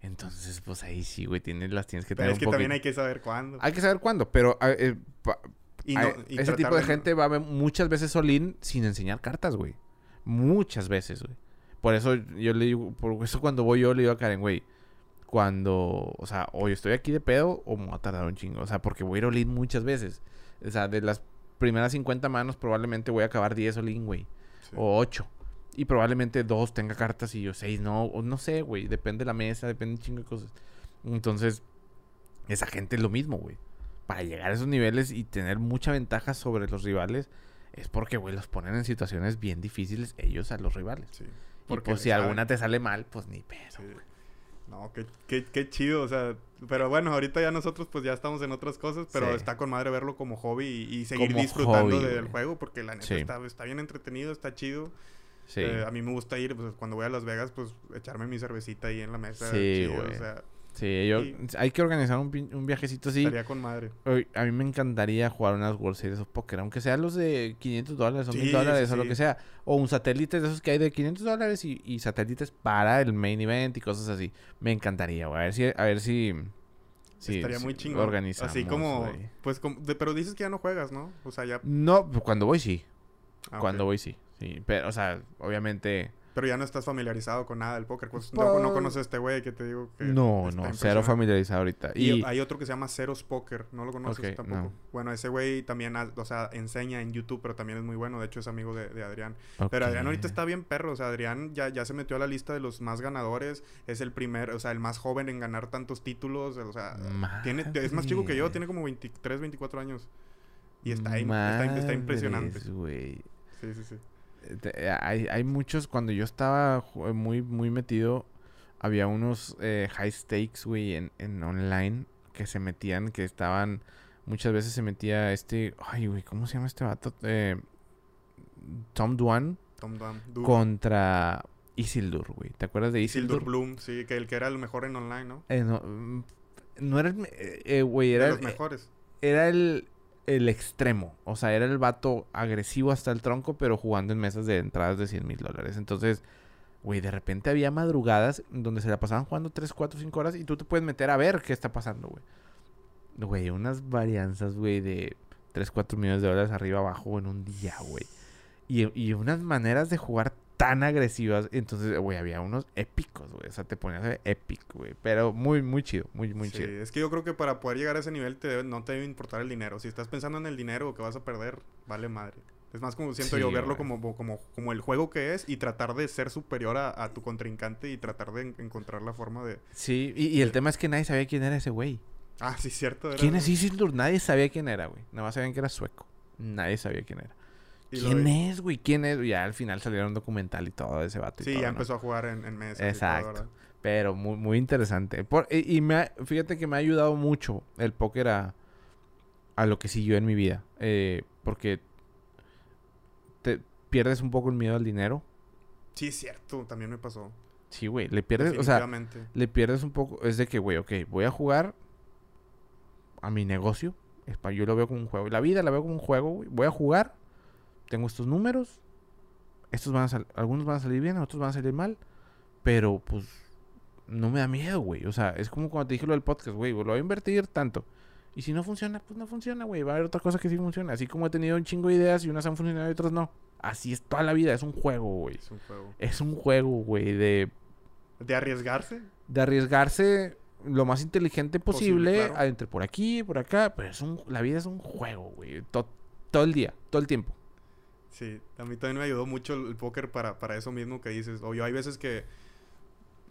Entonces, pues ahí sí, güey, tienes, las tienes que Pero tener es que un también hay que saber cuándo. Hay que saber cuándo, pero a- eh, pa- Y a- no- ese tipo de gente va a ver muchas veces all in sin enseñar cartas, güey. Muchas veces, güey. Por eso yo le digo, por eso cuando voy yo le digo a Karen, güey, cuando, o sea, o yo estoy aquí de pedo o me voy a tardar un chingo. O sea, porque voy a ir all in muchas veces. O sea, de las primeras 50 manos probablemente voy a acabar 10 all in, güey. Sí. O 8. Y probablemente dos tenga cartas y yo 6 no. O no sé, güey. Depende de la mesa, depende de un chingo de cosas. Entonces, esa gente es lo mismo, güey. Para llegar a esos niveles y tener mucha ventaja sobre los rivales, es porque, güey, los ponen en situaciones bien difíciles ellos a los rivales. Sí. Y Porque pues si saben. alguna te sale mal, pues ni pedo. Sí. No, qué, qué, qué chido, o sea, pero bueno, ahorita ya nosotros pues ya estamos en otras cosas, pero Sí. está con madre verlo como hobby y, y seguir Como disfrutando hobby, del juego, porque la neta Sí. está, está bien entretenido, está chido. Sí. Eh, a mí me gusta ir, pues cuando voy a Las Vegas, pues echarme mi cervecita ahí en la mesa. Sí, chido, güey. O sea, sí, yo, y- hay que organizar un, un viajecito así. estaría con madre. A mí me encantaría jugar unas World Series of Poker, aunque sean los de 500 dólares o Sí, 1000 dólares sí, o lo sí. que sea. O un satélite de esos que hay de 500 dólares y, y satélites para el main event y cosas así. Me encantaría, güey. A ver si... A ver si, si estaría si muy chingón. Así como, pues, como- de- pero dices que ya no juegas, ¿no? O sea, ya... No, pues, cuando voy sí. ah, Cuando voy sí. Sí, pero, o sea, obviamente... Pero ya no estás familiarizado con nada del póker. Pues, no, Pues- no conoces a este güey que te digo que... No, no, cero familiarizado ahorita. Y, Y, hay otro que se llama Ceros Poker, no lo conoces tampoco. no. Bueno, ese güey también, ha- o sea, enseña en YouTube, pero también es muy bueno. De hecho, es amigo de, de Adrián. Pero Adrián ahorita está bien perro. O sea, Adrián ya, ya se metió a la lista de los más ganadores. Es el primer, o sea, el más joven en ganar tantos títulos. O sea, tiene, es más chico que yo, tiene como 23, 24 años. Y está, está, im- está impresionante. Sí, sí, sí. Eh, te- eh, Hay, hay muchos, cuando yo estaba ju- muy, muy metido, había unos eh, high stakes, güey, en, en online que se metían, que estaban, muchas veces se metía este, ay, güey, ¿cómo se llama este vato? Eh, Tom Duan Tom contra Isildur, güey. ¿Te acuerdas de Isildur Isildur? Bloom, sí, que el que era el mejor en online, ¿no? Eh, no, mm, no era el, eh, eh, güey, De era, los eh, mejores. era el, el extremo. O sea, era el vato agresivo hasta el tronco, pero jugando en mesas de entradas de 100 mil dólares. Entonces, güey, de repente había madrugadas donde se la pasaban jugando 3, 4, 5 horas y tú te puedes meter a ver qué está pasando, güey. Güey, unas varianzas, güey, de 3, 4 millones de dólares arriba abajo en un día, güey. Y, y unas maneras de jugar tan agresivas. Entonces, güey, había unos épicos, güey. O sea, te ponías a ver épico, güey. Pero muy, muy chido, muy, muy sí, chido. es que yo creo que para poder llegar a ese nivel te debe- no te debe importar el dinero. Si estás pensando en el dinero que vas a perder, vale madre. Es más como siento Sí, yo verlo como, como, como el juego que es y tratar de ser superior a, a tu contrincante y tratar de en- encontrar la forma de... Sí, y, y el tema es que nadie sabía quién era ese güey. Ah, sí, cierto. era- ¿Quién es Isildur? Nadie sabía quién era, güey. Nada más sabían que era sueco. Nadie sabía quién era. ¿Quién es, güey? ¿Quién es? Ya al final salieron un documental y todo ese vato. sí, ya empezó a jugar en, en mesa. Exacto. Pero muy, muy interesante. y, me fíjate que me ha ayudado mucho el póker a, a lo que siguió en mi vida. Eh, porque te pierdes un poco el miedo al dinero. Sí, cierto. También me pasó. Sí, güey. Le pierdes, o sea, le pierdes un poco. Es de que, güey, ok, voy a jugar a mi negocio. Yo lo veo como un juego. La vida la veo como un juego, güey. Voy a jugar. Tengo estos números. Estos van a algunos van a salir bien, otros van a salir mal. Pero, pues, no me da miedo, güey. O sea, es como cuando te dije lo del podcast, güey. Lo voy a invertir tanto. Y si no funciona, pues no funciona, güey. Va a haber otra cosa que sí funciona. Así como he tenido un chingo de ideas y unas han funcionado y otras no. Así es toda la vida. Es un juego, güey. Es un juego. Es un juego, güey. De... ¿De arriesgarse? De arriesgarse lo más inteligente posible, entre por aquí, por acá, pero es un, la vida es un juego, güey, todo el día, todo el tiempo. Sí, a mí también me ayudó mucho el, póker para, para eso mismo que dices. O yo hay veces que,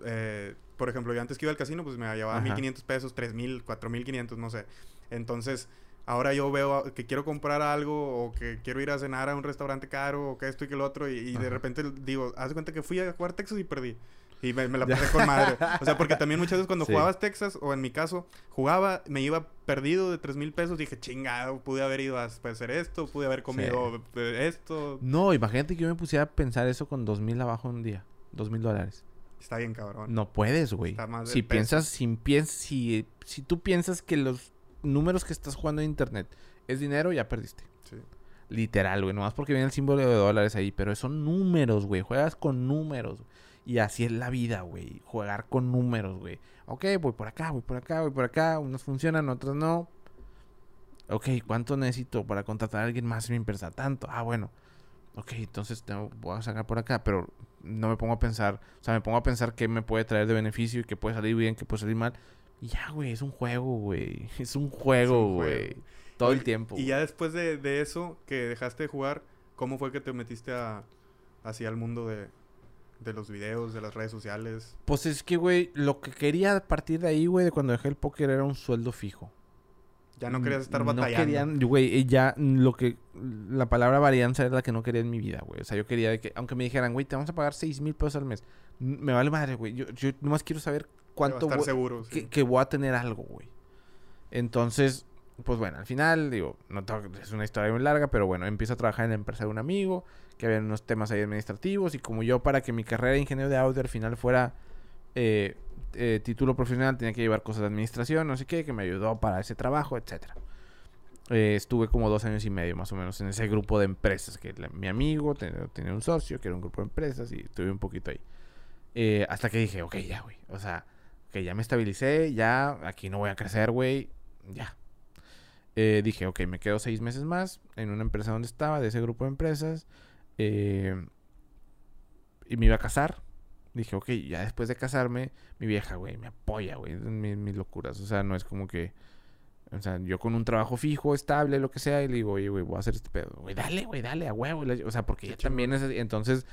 eh, por ejemplo, yo antes que iba al casino, pues me llevaba 1500 pesos, 3000, 4500, no sé. Entonces, ahora yo veo que quiero comprar algo o que quiero ir a cenar a un restaurante caro o que esto y que lo otro y, de repente digo, haz de cuenta que fui a jugar Texas y perdí. Y me, la pasé con madre. O sea, porque también muchas veces cuando jugabas Texas, o en mi caso, jugaba, me iba perdido de tres mil pesos. Dije, chingado, pude haber ido a hacer esto, pude haber comido esto. No, imagínate que yo me pusiera a pensar eso con dos mil abajo un día. Dos mil dólares. Está bien, cabrón. No puedes, güey. Si piensas, si, si, si tú piensas que los números que estás jugando en internet es dinero, ya perdiste. Sí. Literal, güey. Nomás porque viene el símbolo de dólares ahí. Pero son números, güey. Juegas con números. Y así es la vida, güey. Jugar con números, güey. Ok, voy por acá, voy por acá, voy por acá. Unos funcionan, otros no. Ok, ¿cuánto necesito para contratar a alguien más en mi empresa? Tanto. Ah, bueno. Ok, entonces tengo, voy a sacar por acá, pero no me pongo a pensar, o sea, me pongo a pensar qué me puede traer de beneficio y qué puede salir bien, qué puede salir mal. Y ya, güey, es un juego, güey. Es un juego, güey. Todo el tiempo. Y ya después de, de, eso, que dejaste de jugar, ¿cómo fue que te metiste a, hacia el mundo de, de los videos, de las redes sociales. Pues es que, güey, lo que quería a partir de ahí, güey, de cuando dejé el póker era un sueldo fijo. Ya no querías estar batallando. No querían, güey, ya lo que... La palabra varianza era la que no quería en mi vida, güey. O sea, yo quería de que... Aunque me dijeran, güey, te vamos a pagar seis mil pesos al mes. Me vale madre, güey. Yo, yo nomás quiero saber cuánto... Estar seguro, que, que voy a tener algo, güey. Entonces, pues bueno, al final, digo, no es una historia muy larga, pero bueno, empiezo a trabajar en la empresa de un amigo que había unos temas ahí administrativos y como yo para que mi carrera de ingeniero de audio al final fuera eh, eh, título profesional tenía que llevar cosas de administración, no sé qué, que me ayudó para ese trabajo, etcétera. Eh, estuve como dos años y medio más o menos en ese grupo de empresas que mi amigo tenía, un socio que era un grupo de empresas y estuve un poquito ahí. hasta que dije, ok, ya, güey. O sea, que ya me estabilicé, ya aquí no voy a crecer, güey. Ya. Dije, ok, me quedo seis meses más en una empresa donde estaba, de ese grupo de empresas. Eh, y me iba a casar. Dije, ok, ya después de casarme, mi vieja, güey, me apoya, güey, en mis, locuras. O sea, no es como que... O sea, yo con un trabajo fijo, estable, lo que sea, y le digo, oye, güey, voy a hacer este pedo. Güey, dale, güey, dale, a huevo. O sea, porque ella también es... Entonces,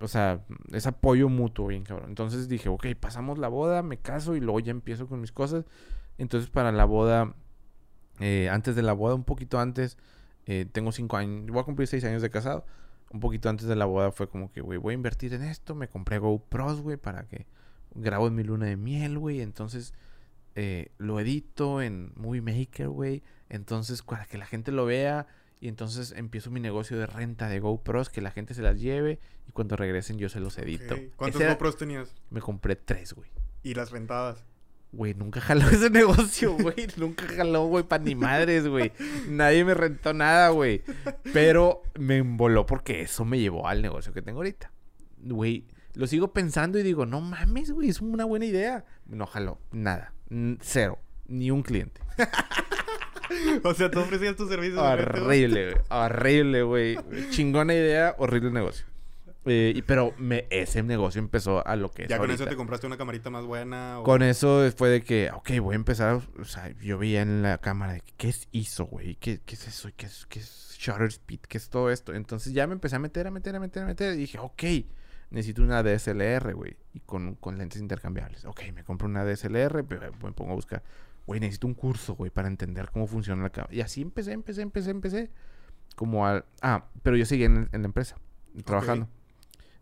o sea, es apoyo mutuo, bien cabrón. Entonces dije, ok, pasamos la boda, me caso y luego ya empiezo con mis cosas. Entonces, para la boda, eh, antes de la boda, un poquito antes, eh, tengo cinco años, voy a cumplir seis años de casado un poquito antes de la boda fue como que, güey, voy a invertir en esto. Me compré GoPros, güey, para que grabo en mi luna de miel, güey. Entonces eh, lo edito en Movie Maker, güey. Entonces, para que la gente lo vea. Y entonces empiezo mi negocio de renta de GoPros, que la gente se las lleve. Y cuando regresen yo se los edito. ¿Cuántos GoPros tenías? Me compré tres, güey. ¿Y las rentadas? Güey, nunca jaló ese negocio, güey. nunca jaló, güey, para ni madres, güey. Nadie me rentó nada, güey. Pero me emboló porque eso me llevó al negocio que tengo ahorita. Güey, lo sigo pensando y digo, no mames, güey, es una buena idea. No jaló, nada. Cero. Ni un cliente. o sea, tú ofrecías tus servicios. Horrible, güey. Horrible, güey. Chingona idea, horrible negocio. Eh, y, pero me, ese negocio empezó a lo que ¿Ya con eso te compraste una camarita más buena? Con eso fue de que, ok, voy a empezar. O sea, yo veía en la cámara de qué es ISO, güey. ¿Qué, ¿Qué, es eso? ¿Qué es, ¿Qué es shutter speed? ¿Qué es todo esto? Entonces ya me empecé a meter, a meter, a meter, a meter. Y dije, ok, necesito una DSLR, güey. Y con, con lentes intercambiables. Ok, me compro una DSLR, me pongo a buscar. Güey, necesito un curso, güey, para entender cómo funciona la cámara. Y así empecé, empecé, empecé, empecé como al... Ah, pero yo seguí en, la empresa, trabajando.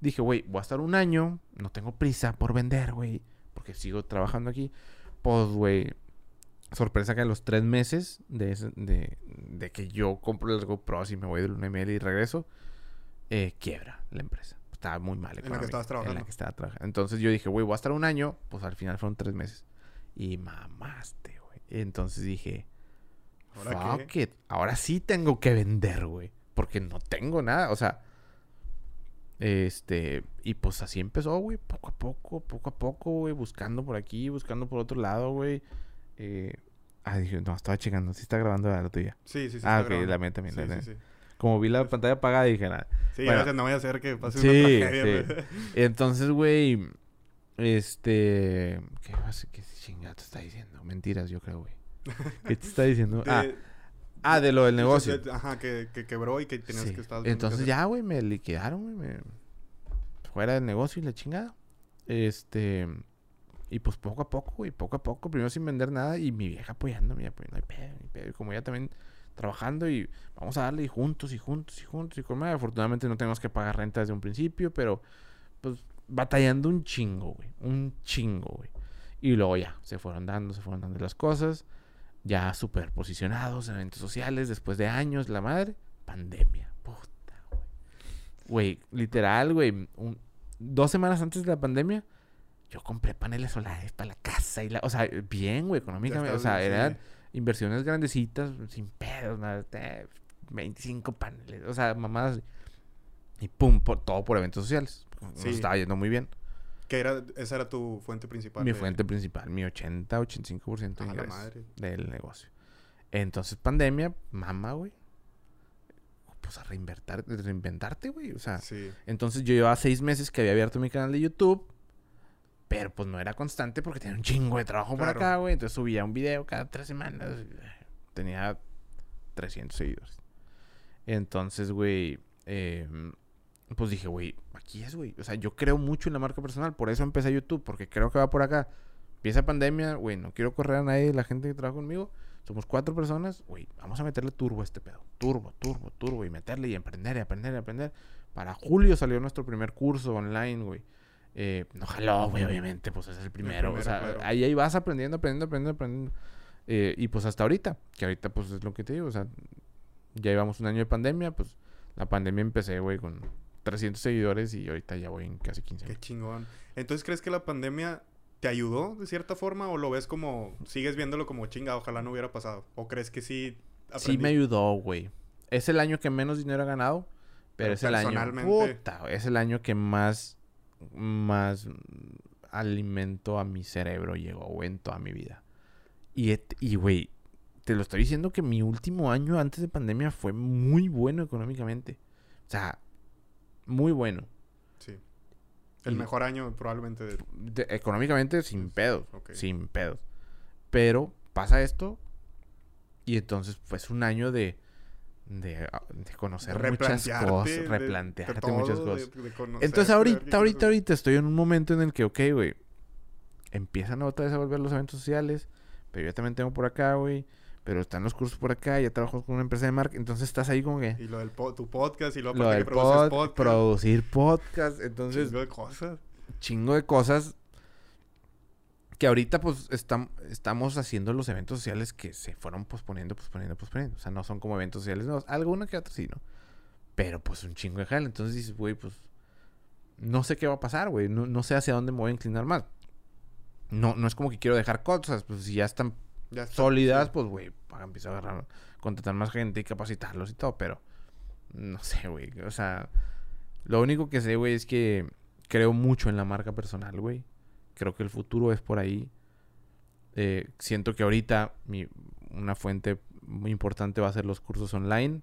Dije, güey, voy a estar un año, no tengo prisa por vender, güey, porque sigo trabajando aquí. Pues, güey, sorpresa que a los tres meses de, de, de que yo compro el GoPro y me voy de luna y y regreso, eh, quiebra la empresa. Estaba muy mal. En la que estabas trabajando. En la que estaba trabajando. Entonces yo dije, güey, voy a estar un año. Pues al final fueron tres meses. Y mamaste, güey. Entonces dije, ¿Ahora qué? Ahora sí tengo que vender, güey. Porque no tengo nada. O sea, este, y pues así empezó, güey, poco a poco, poco a poco, güey, buscando por aquí, buscando por otro lado, güey. Eh, ah, dije, no, estaba checando, sí está grabando la tuya. Sí, sí, sí. Ah, ok, la mente también. Sí, sí, Como vi la pantalla apagada, dije nada. Sí, bueno, no voy a hacer que pase una tragedia. Entonces, güey, este, ¿qué, qué chingado te está diciendo? Mentiras, yo creo, güey. ¿Qué te está diciendo? ah, ah, de lo del negocio. ajá, que, que, quebró y que tenías que estar... Entonces ya, güey, me liquidaron, güey. Fuera del negocio y la chingada. Este... Y pues poco a poco, güey, poco a poco, primero sin vender nada y mi vieja apoyándome, pues no hay pedo, ni pedo. Y como ella también trabajando y vamos a darle y juntos y juntos y juntos y con Afortunadamente no tenemos que pagar renta desde un principio, pero pues batallando un chingo, güey, un chingo, güey. Y luego ya, se fueron dando, se fueron dando las cosas, ya super posicionados en eventos sociales después de años, la madre, pandemia, puta, güey. Güey, literal, güey, dos semanas antes de la pandemia yo compré paneles solares para la casa y la, o sea, bien, güey, económicamente, o sea, eran inversiones grandecitas, sin pedos, nada, 25 paneles, o sea, mamadas y pum, todo por eventos sociales. Sí. estaba yendo muy bien. ¿Qué era, esa era tu fuente principal? Mi fuente principal, mi 80, 85% de ingresos del negocio. Entonces, pandemia, mamá, güey. Pues a reinventarte, güey. O sea, sí. entonces yo llevaba seis meses que había abierto mi canal de YouTube pero pues no era constante porque tenía un chingo de trabajo por acá, güey. Entonces subía un video cada tres semanas. Tenía 300 seguidores. Entonces, güey, em, pues dije, güey, aquí es, güey. O sea, yo creo mucho en la marca personal. Por eso empecé YouTube, porque creo que va por acá. Empieza pandemia, güey, no quiero correr a nadie, la gente que trabaja conmigo. Somos cuatro personas, güey, vamos a meterle turbo a este pedo. Turbo, turbo, turbo. Y meterle y emprender y aprender y aprender. Para julio salió nuestro primer curso online, güey. Eh, no jaló, güey, obviamente, pues es el primero. o sea, ahí, ahí vas aprendiendo, aprendiendo, aprendiendo, aprendiendo. Eh, y pues hasta ahorita, que ahorita pues es lo que te digo, o sea, ya llevamos un año de pandemia, pues la pandemia empecé, güey, con 300 seguidores y ahorita ya voy en casi 15. Qué chingón. Entonces, ¿crees que la pandemia te ayudó de cierta forma o lo ves como, sigues viéndolo como chinga, ojalá no hubiera pasado? ¿O crees que sí? Sí me ayudó, güey. Es el año que menos dinero he ganado, pero, es el año... Puta, es el año que más más alimento a mi cerebro llegó, güey, en toda mi vida. Y, güey, te lo estoy diciendo que mi último año antes de pandemia fue muy bueno económicamente. O sea, muy bueno. Sí. El mejor año probablemente. económicamente sin pedos. Sin pedos. Pero pasa esto y entonces fue un año de de, ah, de conocer muchas cosas, replantearte muchas cosas. Entonces ahorita, ahorita, ahorita estoy en un momento en el que, ok, güey, empiezan otra vez a volver los eventos sociales, pero yo también tengo por acá, güey, pero están los cursos por acá, ya trabajo con una empresa de marketing, entonces estás ahí como que... Y lo del tu podcast y lo, lo del podcast. Producir podcast, entonces... Chingo de cosas. Chingo de cosas que ahorita pues estamos haciendo los eventos sociales que se fueron posponiendo, posponiendo, posponiendo. O sea, no son como eventos sociales no Alguno que otro sí, ¿no? Pero pues un chingo de jale. Entonces dices, güey, pues no sé qué va a pasar, güey. No, sé hacia dónde me voy a inclinar más. No, no es como que quiero dejar cosas. Pues si ya están sólidas, pues, güey, empiezo a agarrar, contratar más gente y capacitarlos y todo. Pero no sé, güey. O sea, lo único que sé, güey, es que creo mucho en la marca personal, güey. Creo que el futuro es por ahí. Eh, siento que ahorita mi, una fuente muy importante va a ser los cursos online.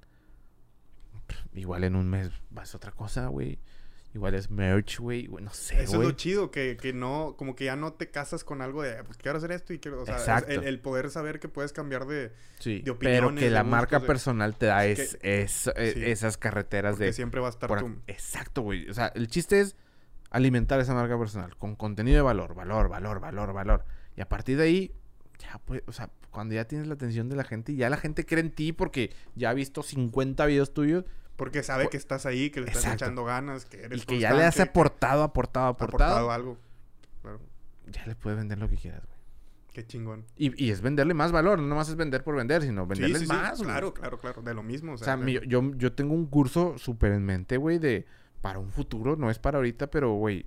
Igual en un mes va a ser otra cosa, güey. Igual es merch, güey. No sé, Eso es lo chido, que, que, no... Como que ya no te casas con algo de... Pues quiero hacer esto y quiero... O sea, el, poder saber que puedes cambiar de, sí, de Pero que la marca personal te da es, es, e, esas carreteras de... siempre va a estar tú. Exacto, güey. O sea, el chiste es alimentar esa marca personal con contenido de valor, valor, valor, valor, valor. Y a partir de ahí, ya pues, o sea, cuando ya tienes la atención de la gente y ya la gente cree en ti porque ya ha visto 50 videos tuyos. Porque sabe que estás ahí, que le estás echando ganas, que eres Y que ya le has aportado, aportado, aportado. Aportado algo. Ya le puedes vender lo que quieras, güey. Qué chingón. Y, y, es venderle más valor, no más es vender por vender, sino venderle más. claro, claro, claro, de lo mismo. O sea, yo, yo tengo un curso súper en mente, güey, de para un futuro, no es para ahorita, pero, güey,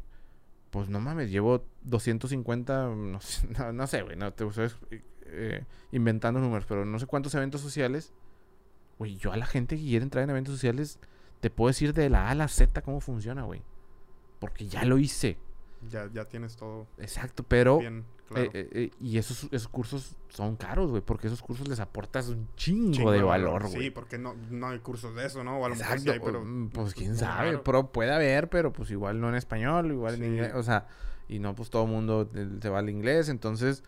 pues no mames, llevo 250, no sé, no, sé güey, no te estoy eh, inventando números, pero no sé cuántos eventos sociales. Güey, yo a la gente que quiere entrar en eventos sociales, te puedo decir de la A a la Z cómo funciona, güey. Porque ya lo hice. Ya, ya tienes todo. Exacto, pero... Bien, eh, eh, y esos, esos cursos son caros, güey, porque esos cursos les aportas un chingo, de valor, güey. Sí, porque no, no hay cursos de eso, ¿no? O a lo Exacto, mejor sí pero... Mm, pues quién sabe, pero puede haber, pero pues igual no en español, igual en inglés, o sea, y no pues todo el mundo se va al inglés, entonces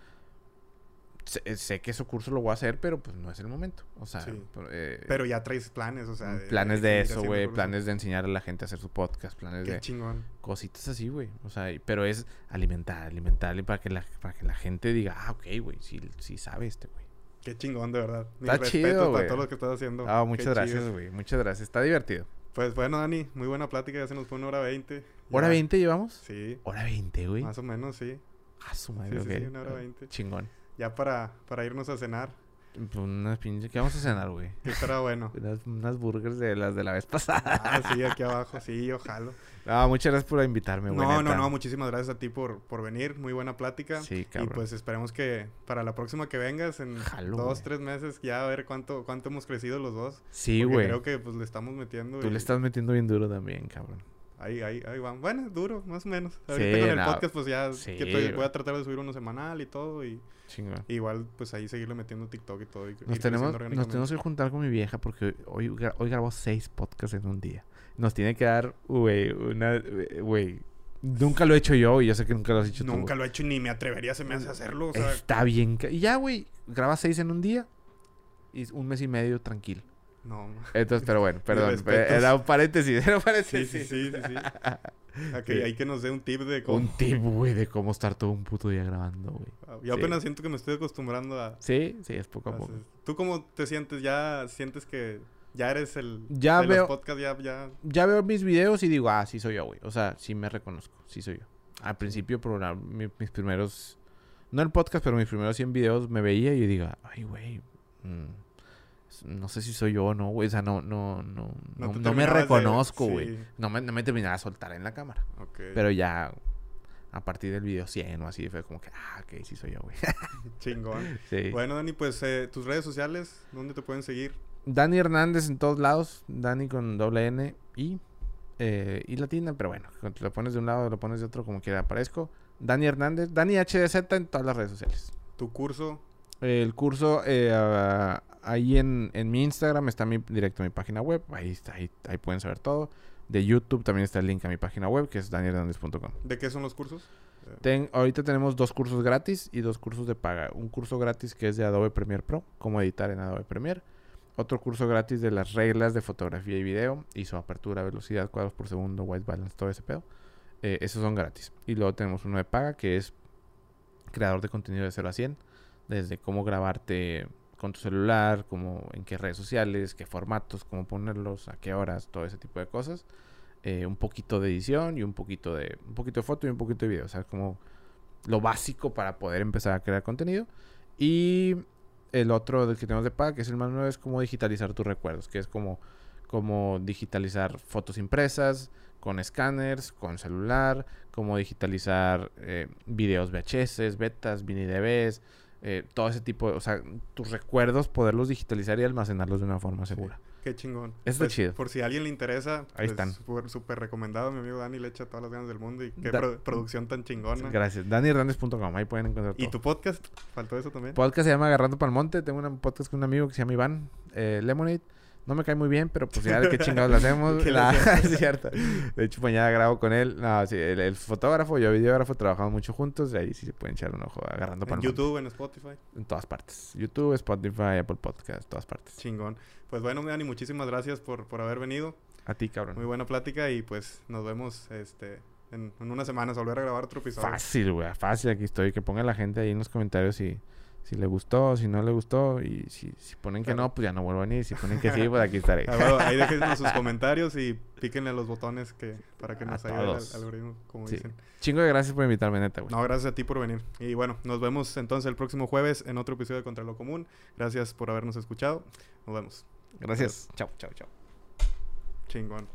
sé, que ese curso lo voy a hacer, pero pues no es el momento. O sea, eh, pero ya traes planes, o sea, planes de, eso, güey, planes de enseñar a la gente a hacer su podcast, planes Qué de chingón. cositas así, güey. O sea, pero es alimentar, alimentar y para que la para que la gente diga, "Ah, ok, güey, sí sí sabe este, güey." Qué chingón, de verdad. Está chido, para todo lo que estás haciendo. Ah, muchas gracias, güey. Muchas gracias. Está divertido. Pues bueno, Dani, muy buena plática. Ya se nos fue una hora veinte. ¿Hora veinte llevamos? Sí. ¿Hora veinte, güey? Más o menos, sí. Ah, su madre, sí, sí, una hora veinte. Chingón ya para, para irnos a cenar. Pues unas pinches... ¿Qué vamos a cenar, güey? ¿Qué estará bueno? unas, burgers de las de la vez pasada. Ah, sí, aquí abajo. Sí, ojalá. No, muchas gracias por invitarme, güey. No, no, no. Muchísimas gracias a ti por, por venir. Muy buena plática. Sí, cabrón. Y pues esperemos que para la próxima que vengas, en dos, tres meses, ya a ver cuánto, cuánto hemos crecido los dos. Sí, güey. creo que pues le estamos metiendo. Tú le estás metiendo bien duro también, cabrón. Ahí, ahí, ahí van. Bueno, duro, más o menos. Ahorita con el podcast, pues ya que voy a tratar de subir uno semanal y todo. Y igual, pues ahí seguirle metiendo TikTok y todo. nos, tenemos, nos tenemos que juntar con mi vieja porque hoy, hoy grabo seis podcasts en un día. Nos tiene que dar, güey, una. Güey. Nunca lo he hecho yo y yo sé que nunca lo has hecho nunca tú. Nunca lo he hecho ni me atrevería, se me hace hacerlo. O sea... Está bien. Y ya, güey. Graba seis en un día y un mes y medio tranquilo. No. Entonces, pero bueno, perdón. Era un paréntesis, era un paréntesis. Sí, sí, sí, sí. okay, hay que nos dé un tip de cómo... Un tip, güey, de cómo estar todo un puto día grabando, güey. Yo apenas siento que me estoy acostumbrando a... Sí, sí, es poco a poco. ¿Tú cómo te sientes? ¿Ya sientes que ya eres el... Ya veo... ya, ya... ya veo mis videos y digo, ah, sí soy yo, güey. O sea, sí me reconozco, sí soy yo. Al principio, programar mis primeros... No el podcast, pero mis primeros 100 videos me veía y yo digo, ay, güey... Mmm no sé si soy yo o no, güey. O sea, no, no, no, no, me reconozco, güey. No, me, no me terminaba a soltar en la cámara. Pero ya a partir del video 100 o así fue como que, ah, ok, sí soy yo, güey. Chingón. Sí. Bueno, Dani, pues eh, tus redes sociales, ¿dónde te pueden seguir? Dani Hernández en todos lados. Dani con doble N y, eh, y latina, pero bueno, cuando lo pones de un lado, lo pones de otro, como quiera aparezco. Dani Hernández, Dani HDZ en todas las redes sociales. ¿Tu curso? El curso, eh, ahí en, en, mi Instagram está mi, directo a mi página web. Ahí, está, ahí, ahí, pueden saber todo. De YouTube también está el link a mi página web, que es danielhernandez.com. ¿De qué son los cursos? Ten, ahorita tenemos dos cursos gratis y dos cursos de paga. Un curso gratis que es de Adobe Premiere Pro, cómo editar en Adobe Premiere. Otro curso gratis de las reglas de fotografía y video, ISO, apertura, velocidad, cuadros por segundo, white balance, todo ese pedo. Eh, esos son gratis. Y luego tenemos uno de paga que es creador de contenido de 0 a 100. Desde cómo grabarte con tu celular, como en qué redes sociales, qué formatos, cómo ponerlos, a qué horas, todo ese tipo de cosas. Eh, un poquito de edición y un poquito de un poquito de foto y un poquito de video, o sea, como lo básico para poder empezar a crear contenido. Y el otro del que tenemos de paga, que es el más nuevo, es cómo digitalizar tus recuerdos, que es como, como digitalizar fotos impresas con escáneres, con celular, cómo digitalizar eh, videos VHS, betas, mini eh, todo ese tipo, de, o sea, tus recuerdos, poderlos digitalizar y almacenarlos de una forma segura. Qué chingón. Eso pues, chido. Por si a alguien le interesa, ahí pues, están. Súper recomendado. Mi amigo Dani le echa todas las ganas del mundo y qué producción tan chingona. Gracias. DaniHernandez.com, ahí pueden encontrar todo. ¿Y tu podcast? ¿Faltó eso también? Podcast se llama Agarrando Palmonte. Tengo un podcast con un amigo que se llama Iván eh, Lemonade. No me cae muy bien, pero pues ya de qué chingados lo hacemos. la, es cierto. De hecho, mañana grabo con él. No, sí, el, fotógrafo, yo videógrafo, trabajamos mucho juntos. De ahí sí se pueden echar un ojo agarrando para En YouTube, en Spotify. En todas partes. YouTube, Spotify, Apple Podcast, todas partes. Chingón. Pues bueno, Dani, muchísimas gracias por, por haber venido. A ti, cabrón. Muy buena plática y pues nos vemos este en, en unas semanas. Volver a grabar otro episodio. Fácil, güey. Fácil. Aquí estoy. Que ponga la gente ahí en los comentarios si si le gustó, si no le gustó. Y si, si ponen que no, pues ya no vuelvo a venir. Si ponen que sí, pues aquí estaré. Ah, ahí déjenos sus comentarios y píquenle los botones que para que nos ayude el algoritmo, como dicen. Chingo de gracias por invitarme, neta, güey. No, gracias a ti por venir. Y bueno, nos vemos entonces el próximo jueves en otro episodio de Contra lo Común. Gracias por habernos escuchado. Nos vemos. Gracias. Chao, chao, chao. Chingón.